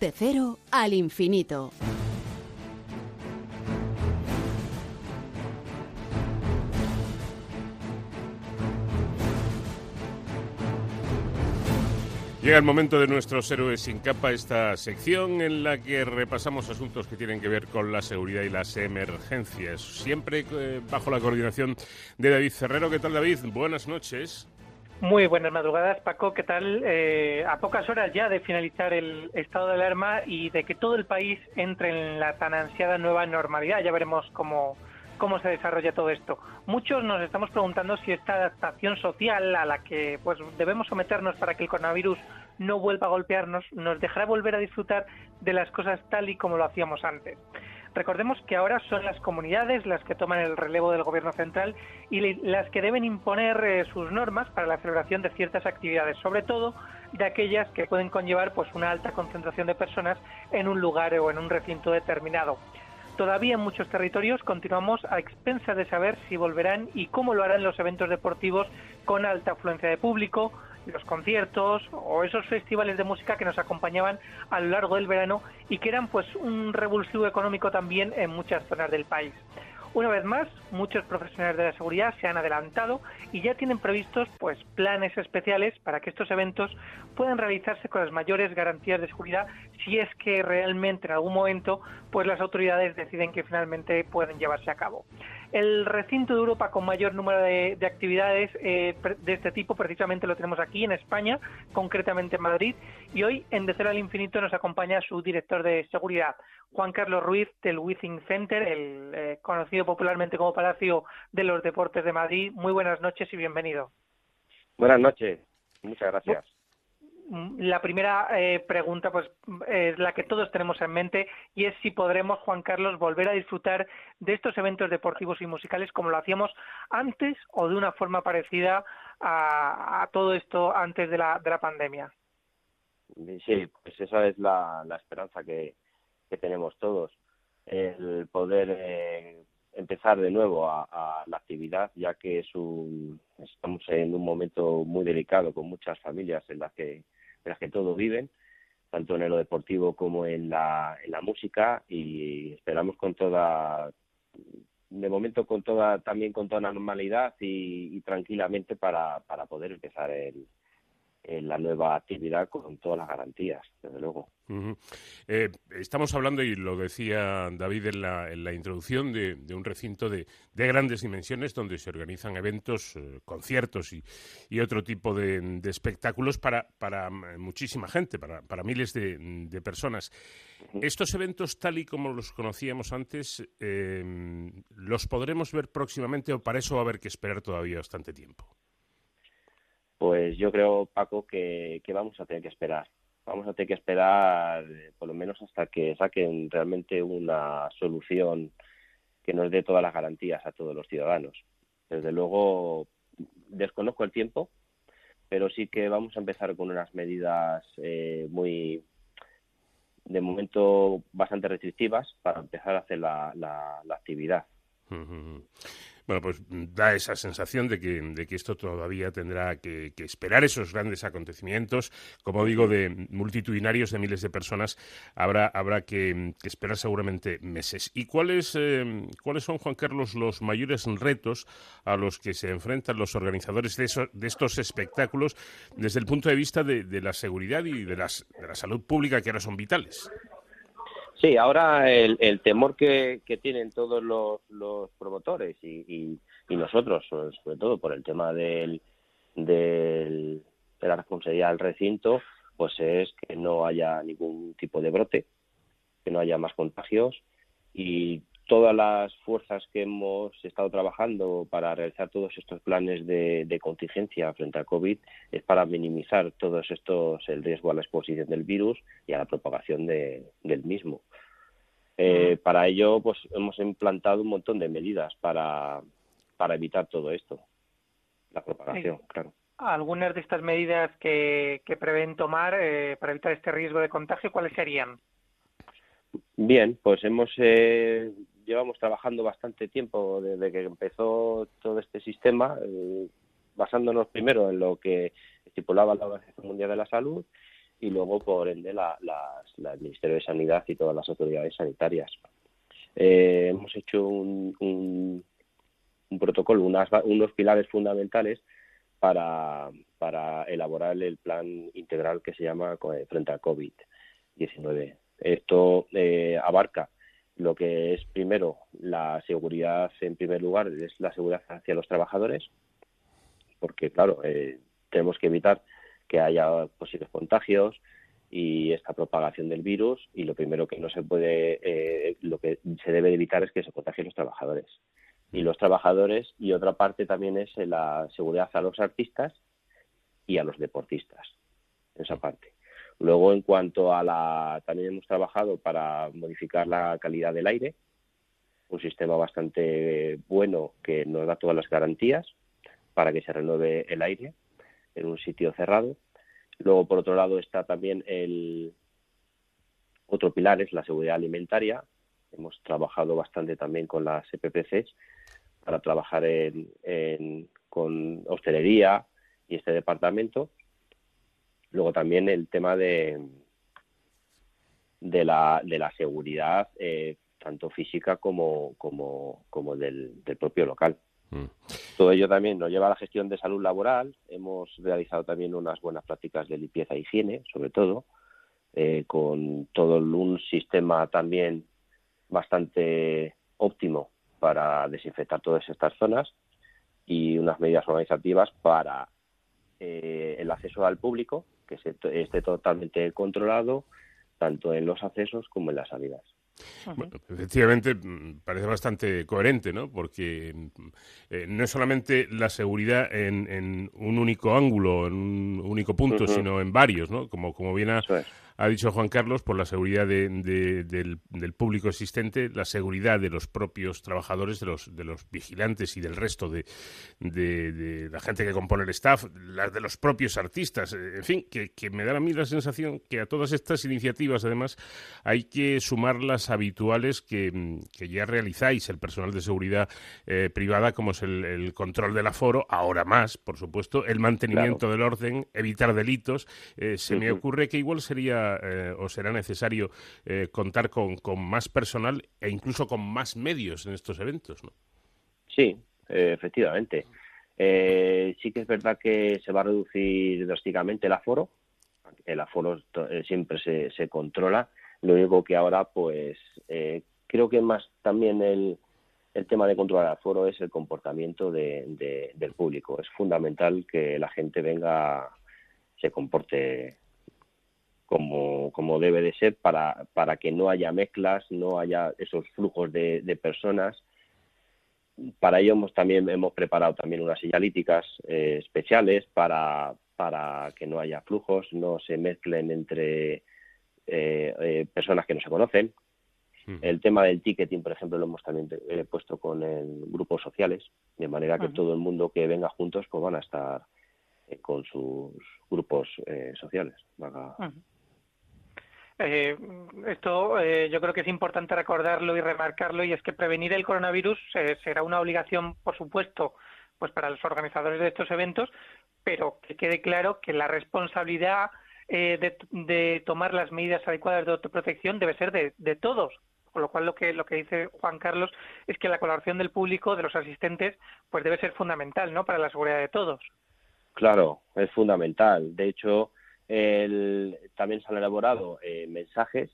De cero al infinito.
Llega el momento de nuestros héroes sin capa, esta sección en la que repasamos asuntos que tienen que ver con la seguridad y las emergencias, siempre eh, bajo la coordinación de David Ferrero. ¿Qué tal, David? Buenas noches.
Muy buenas madrugadas, Paco. ¿Qué tal? Eh, a pocas horas ya de finalizar el estado de alarma y de que todo el país entre en la tan ansiada nueva normalidad. Ya veremos cómo, cómo se desarrolla todo esto. Muchos nos estamos preguntando si esta adaptación social a la que pues debemos someternos para que el coronavirus no vuelva a golpearnos nos dejará volver a disfrutar de las cosas tal y como lo hacíamos antes. Recordemos que ahora son las comunidades las que toman el relevo del gobierno central y las que deben imponer eh, sus normas para la celebración de ciertas actividades, sobre todo de aquellas que pueden conllevar pues una alta concentración de personas en un lugar o en un recinto determinado. Todavía en muchos territorios continuamos a expensas de saber si volverán y cómo lo harán los eventos deportivos con alta afluencia de público, los conciertos o esos festivales de música que nos acompañaban a lo largo del verano y que eran pues un revulsivo económico también en muchas zonas del país. Una vez más, muchos profesionales de la seguridad se han adelantado y ya tienen previstos pues planes especiales para que estos eventos puedan realizarse con las mayores garantías de seguridad si es que realmente en algún momento pues las autoridades deciden que finalmente pueden llevarse a cabo. El recinto de Europa con mayor número de, de actividades eh, de este tipo precisamente lo tenemos aquí en España, concretamente en Madrid, y hoy en De Cero al Infinito nos acompaña su director de seguridad, Juan Carlos Ruiz del Withing Center, el eh, conocido popularmente como Palacio de los Deportes de Madrid. Muy buenas noches y bienvenido.
Buenas noches, muchas gracias.
La primera eh, pregunta pues es la que todos tenemos en mente y es si podremos, Juan Carlos, volver a disfrutar de estos eventos deportivos y musicales como lo hacíamos antes o de una forma parecida a, a todo esto antes de la, de la pandemia.
Sí, pues esa es la, la esperanza que, que tenemos todos, el poder eh, empezar de nuevo a, a, la actividad, ya que es un, estamos en un momento muy delicado con muchas familias en las que, en las que todos viven, tanto en lo deportivo como en la, en la música, y esperamos con toda, de momento con toda, también con toda normalidad y, y tranquilamente para, para poder empezar el, en la nueva actividad con todas las garantías, desde luego.
Uh -huh. eh, estamos hablando, y lo decía David en la, en la introducción, de, de un recinto de, de, grandes dimensiones donde se organizan eventos, eh, conciertos y, y, otro tipo de, de espectáculos para, para, muchísima gente, para, para miles de, personas. Uh -huh. Estos eventos, tal y como los conocíamos antes, eh, ¿los podremos ver próximamente o para eso va a haber que esperar todavía bastante tiempo?
Pues yo creo, Paco, que, vamos a tener que esperar. Vamos a tener que esperar eh, por lo menos hasta que saquen realmente una solución que nos dé todas las garantías a todos los ciudadanos. Desde luego, desconozco el tiempo, pero sí que vamos a empezar con unas medidas eh, muy, de momento, bastante restrictivas para empezar a hacer la, la, la actividad.
Bueno, pues da esa sensación de que, de que esto todavía tendrá que, que, esperar esos grandes acontecimientos, como digo, de multitudinarios de miles de personas, habrá, habrá que, que esperar seguramente meses. ¿Y cuáles, eh, cuáles son, Juan Carlos, los mayores retos a los que se enfrentan los organizadores de, eso, de estos espectáculos desde el punto de vista de, de la seguridad y de, las, de la salud pública, que ahora son vitales?
Sí, ahora el, el temor que, que, tienen todos los, los promotores y, y, y, nosotros, sobre todo por el tema del, del, de la responsabilidad del recinto, pues es que no haya ningún tipo de brote, que no haya más contagios y todas las fuerzas que hemos estado trabajando para realizar todos estos planes de, de contingencia frente al COVID es para minimizar todos estos el riesgo a la exposición del virus y a la propagación de, del mismo. Eh, para ello, pues hemos implantado un montón de medidas para, para evitar todo esto, la propagación, sí. claro.
Algunas de estas medidas que, que prevén tomar eh, para evitar este riesgo de contagio, ¿cuáles serían?
Bien, pues hemos eh, llevamos trabajando bastante tiempo desde que empezó todo este sistema, eh, basándonos primero en lo que estipulaba la Organización Mundial de la Salud y luego, por ende, la, las- la- el Ministerio de Sanidad y todas las autoridades sanitarias. Eh, hemos hecho un, un- un protocolo, unas unos pilares fundamentales para, para elaborar el plan integral que se llama eh, frente al COVID-19. Esto eh, abarca lo que es primero la seguridad en primer lugar, es la seguridad hacia los trabajadores, porque claro, eh, tenemos que evitar que haya posibles contagios y esta propagación del virus y lo primero que no se puede, eh, lo que se debe evitar es que se contagien los trabajadores. Y los trabajadores y otra parte también es la seguridad a los artistas y a los deportistas esa parte luego en cuanto a la también hemos trabajado para modificar la calidad del aire un sistema bastante bueno que nos da todas las garantías para que se renueve el aire en un sitio cerrado luego por otro lado está también el otro pilar es la seguridad alimentaria hemos trabajado bastante también con las EPPCs para trabajar en, en- con hostelería y este departamento. Luego también el tema de, de, la, de la seguridad, eh, tanto física como, como, como del, del propio local. Todo ello también nos lleva a la gestión de salud laboral. Hemos realizado también unas buenas prácticas de limpieza e higiene, sobre todo, eh, con todo un sistema también bastante óptimo para desinfectar todas estas zonas y unas medidas organizativas para eh, el acceso al público, que se- esté totalmente controlado, tanto en los accesos como en las salidas.
Bueno, efectivamente, mm, parece bastante coherente, ¿no? Porque mm, eh, no es solamente la seguridad en, en un único ángulo, en un único punto, sino en varios, ¿no? Como, como bien ha, ha dicho Juan Carlos, por la seguridad de- de- del, del público existente, la seguridad de los propios trabajadores, de los, de los vigilantes y del resto de, de- la gente que compone el staff, la de los propios artistas, eh, en fin, que, que me da a mí la sensación que a todas estas iniciativas, además, hay que sumar las habituales que, que ya realizáis. El personal de seguridad eh, privada, como es el, el control del aforo, ahora más, por supuesto, el mantenimiento del orden, evitar delitos. Eh, se me ocurre que igual sería eh, o será necesario eh, contar con, con más personal e incluso con más medios en estos eventos, ¿no?
Sí, eh, efectivamente. Eh, sí que es verdad que se va a reducir drásticamente el aforo. El aforo siempre se, se controla. Lo único que ahora, pues, creo que más también el, el tema de controlar el aforo es el comportamiento de- del público. Es fundamental que la gente venga, se comporte como, como debe de ser para, para que no haya mezclas, no haya esos flujos de, de personas para ello hemos también hemos preparado también unas señalíticas eh, especiales para, para que no haya flujos, no se mezclen entre eh, eh, personas que no se conocen. El tema del ticketing, por ejemplo, lo hemos también eh, puesto con el grupos sociales, de manera que todo el mundo que venga juntos pues van a estar eh, con sus grupos eh, sociales. Vaga-
Eh, esto eh, yo creo que es importante recordarlo y remarcarlo y es que prevenir el coronavirus eh, será una obligación, por supuesto, pues para los organizadores de estos eventos, pero que quede claro que la responsabilidad eh, de, de tomar las medidas adecuadas de autoprotección debe ser de, de todos. Con lo cual lo que lo que dice Juan Carlos es que la colaboración del público, de los asistentes, pues debe ser fundamental, ¿no? Para la seguridad de todos.
Claro, es fundamental. De hecho, el- también se han elaborado eh, mensajes,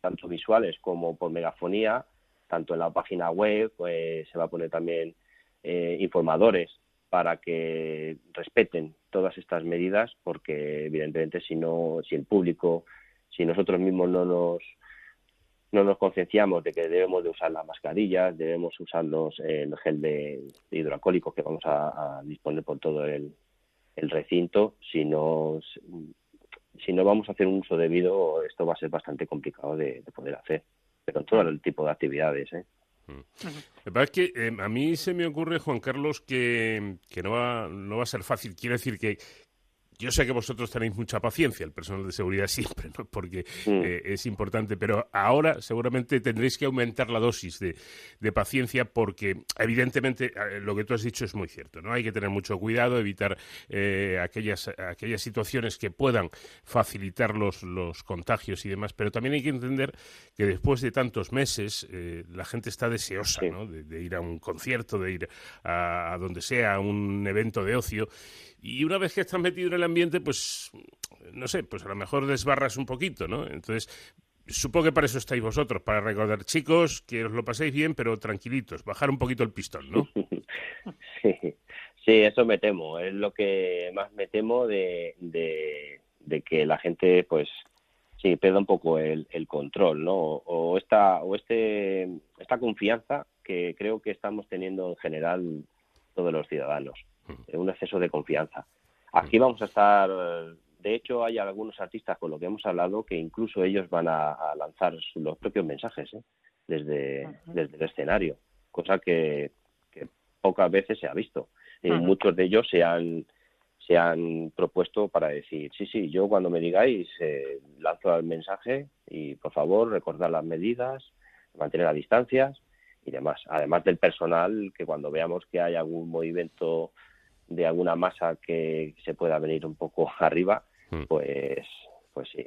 tanto visuales como por megafonía, tanto en la página web, pues se va a poner también eh, informadores para que respeten todas estas medidas, porque evidentemente si no, si el público, si nosotros mismos no nos no nos concienciamos de que debemos de usar las mascarillas, debemos usar los, el gel de, de que vamos a disponer por todo el, el recinto, si no, si no vamos a hacer un uso debido, esto va a ser bastante complicado de, de poder hacer, pero en todo el tipo de actividades. ¿eh?
Lo que pasa es que eh, a mí se me ocurre, Juan Carlos, que, que no, va, no va a ser fácil. Quiero decir que yo sé que vosotros tenéis mucha paciencia, el personal de seguridad siempre, ¿no? porque eh, es importante, pero ahora seguramente tendréis que aumentar la dosis de, de paciencia porque evidentemente eh, lo que tú has dicho es muy cierto, ¿no? Hay que tener mucho cuidado, evitar eh, aquellas, aquellas situaciones que puedan facilitar los, los contagios y demás, pero también hay que entender que después de tantos meses eh, la gente está deseosa ¿no? de, de ir a un concierto, de ir a, a donde sea, a un evento de ocio y una vez que estás metido en el ambiente, pues, no sé, pues a lo mejor desbarras un poquito, ¿no? Entonces, supongo que para eso estáis vosotros, para recordar, chicos, que os lo paséis bien, pero tranquilitos, bajar un poquito el pistón, ¿no?
Sí, sí, eso me temo. Es lo que más me temo de, de, que la gente, pues, sí, pierda un poco el, el control, ¿no? O, o esta, o este, esta confianza que creo que estamos teniendo en general todos los ciudadanos un exceso de confianza. Aquí vamos a estar, de hecho hay algunos artistas con los que hemos hablado que incluso ellos van a, a lanzar los propios mensajes ¿eh? desde, desde el escenario, cosa que, que pocas veces se ha visto. Y muchos de ellos se han, se han propuesto para decir, sí, sí, yo cuando me digáis eh, lanzo el mensaje y por favor recordad las medidas, mantener las distancias y demás. Además del personal, que cuando veamos que hay algún movimiento de alguna masa que se pueda venir un poco arriba, pues, pues sí.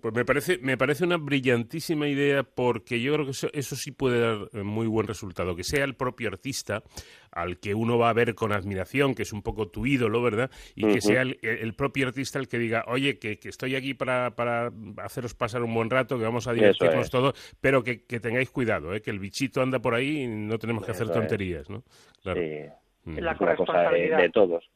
Pues me parece, me parece una brillantísima idea porque yo creo que eso, eso sí puede dar eh, muy buen resultado. Que sea el propio artista al que uno va a ver con admiración, que es un poco tu ídolo, ¿verdad? Y que sea el, el propio artista el que diga, oye, que, que estoy aquí para, para haceros pasar un buen rato, que vamos a divertirnos
es.
todos, pero que, que tengáis cuidado, ¿eh? que el bichito anda por ahí y no tenemos que hacer
es.
tonterías, ¿no? Claro.
Sí,
Mm.
es una cosa de, de todos.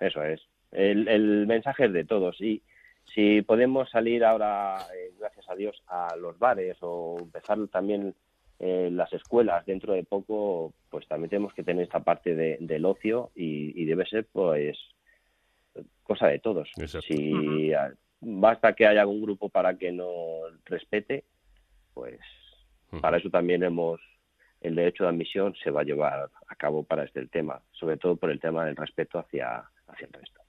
Eso es. El, el mensaje es de todos. Y si podemos salir ahora, eh, gracias a Dios, a los bares o empezar también eh, las escuelas dentro de poco, pues también tenemos que tener esta parte de- del ocio y, y debe ser, pues, cosa de todos. Si basta que haya algún grupo para que no respete, pues para eso también hemos el derecho de admisión se va a llevar a cabo para este tema, sobre todo por el tema del respeto hacia, hacia el resto.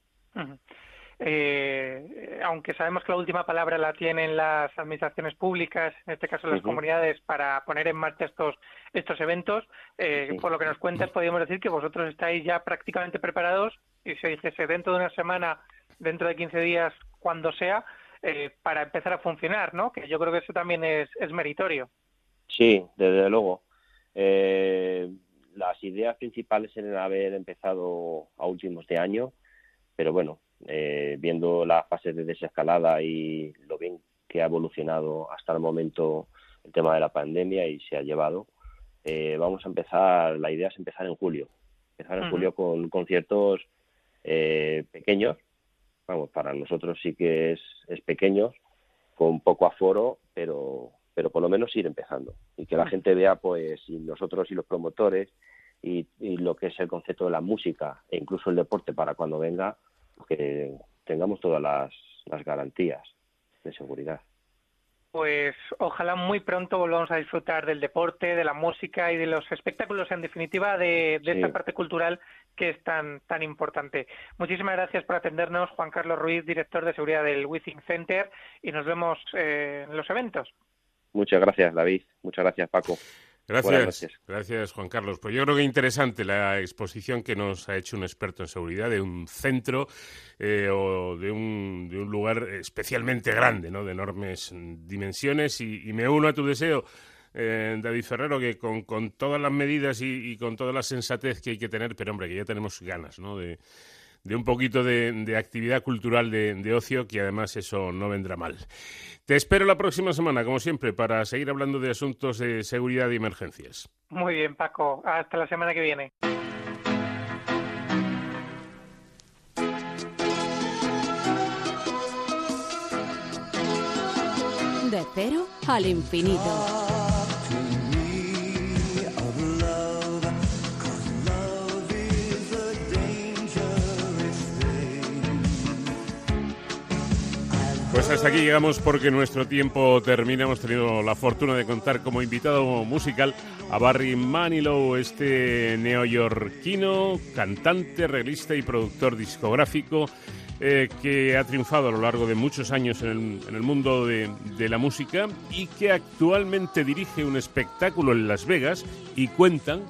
Eh, aunque sabemos que la última palabra la tienen las administraciones públicas, en este caso las comunidades, para poner en marcha estos estos eventos, eh, por lo que nos cuentas, podríamos decir que vosotros estáis ya prácticamente preparados y se dijese dentro de una semana, dentro de 15 días, cuando sea, eh, para empezar a funcionar, ¿no? Que yo creo que eso también es, es meritorio.
Sí, desde luego. Eh, las ideas principales eran haber empezado a últimos de año, pero bueno, eh, viendo las fases de desescalada y lo bien que ha evolucionado hasta el momento el tema de la pandemia y se ha llevado, eh, vamos a empezar, la idea es empezar en julio, empezar en julio con conciertos eh, pequeños, vamos, para nosotros sí que es, es pequeños, con poco aforo, pero, pero por lo menos ir empezando y que la gente vea, pues, y nosotros y los promotores y, y lo que es el concepto de la música e incluso el deporte para cuando venga, que tengamos todas las, las garantías de seguridad.
Pues ojalá muy pronto volvamos a disfrutar del deporte, de la música y de los espectáculos, en definitiva, de, de
Sí.
esta parte cultural que es tan, tan importante. Muchísimas gracias por atendernos, Juan Carlos Ruiz, director de seguridad del Withing Center, y nos vemos eh, en los eventos.
Muchas gracias, David. Muchas gracias, Paco.
Gracias, gracias Juan Carlos. Pues yo creo que interesante la exposición que nos ha hecho un experto en seguridad de un centro eh, o de un, de un lugar especialmente grande, ¿no? de enormes dimensiones y, y me uno a tu deseo. eh, David Ferrero, que con, con todas las medidas y, y con toda la sensatez que hay que tener, pero hombre, que ya tenemos ganas ¿no? de, de un poquito de, de actividad cultural de, de ocio, que además eso no vendrá mal. Te espero la próxima semana, como siempre, para seguir hablando de asuntos de seguridad y emergencias.
Muy bien, Paco. Hasta la semana que viene.
De cero al infinito.
Pues hasta aquí llegamos porque nuestro tiempo termina. Hemos tenido la fortuna de contar como invitado musical a Barry Manilow, este neoyorquino, cantante, realista y productor discográfico eh, que ha triunfado a lo largo de muchos años en el, mundo de, de la música y que actualmente dirige un espectáculo en Las Vegas y cuentan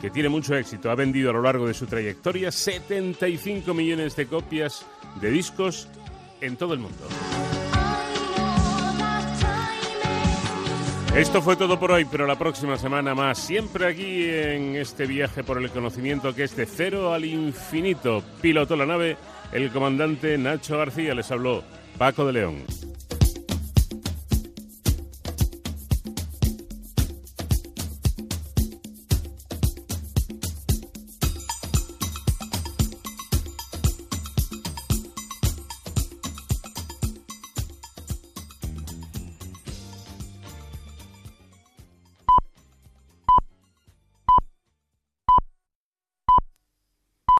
que tiene mucho éxito. Ha vendido a lo largo de su trayectoria 75 millones de copias de discos en todo el mundo. Esto fue todo por hoy, pero la próxima semana más, siempre aquí en este viaje por el conocimiento que es de cero al infinito. Pilotó la nave el comandante Nacho García, les habló Paco de León.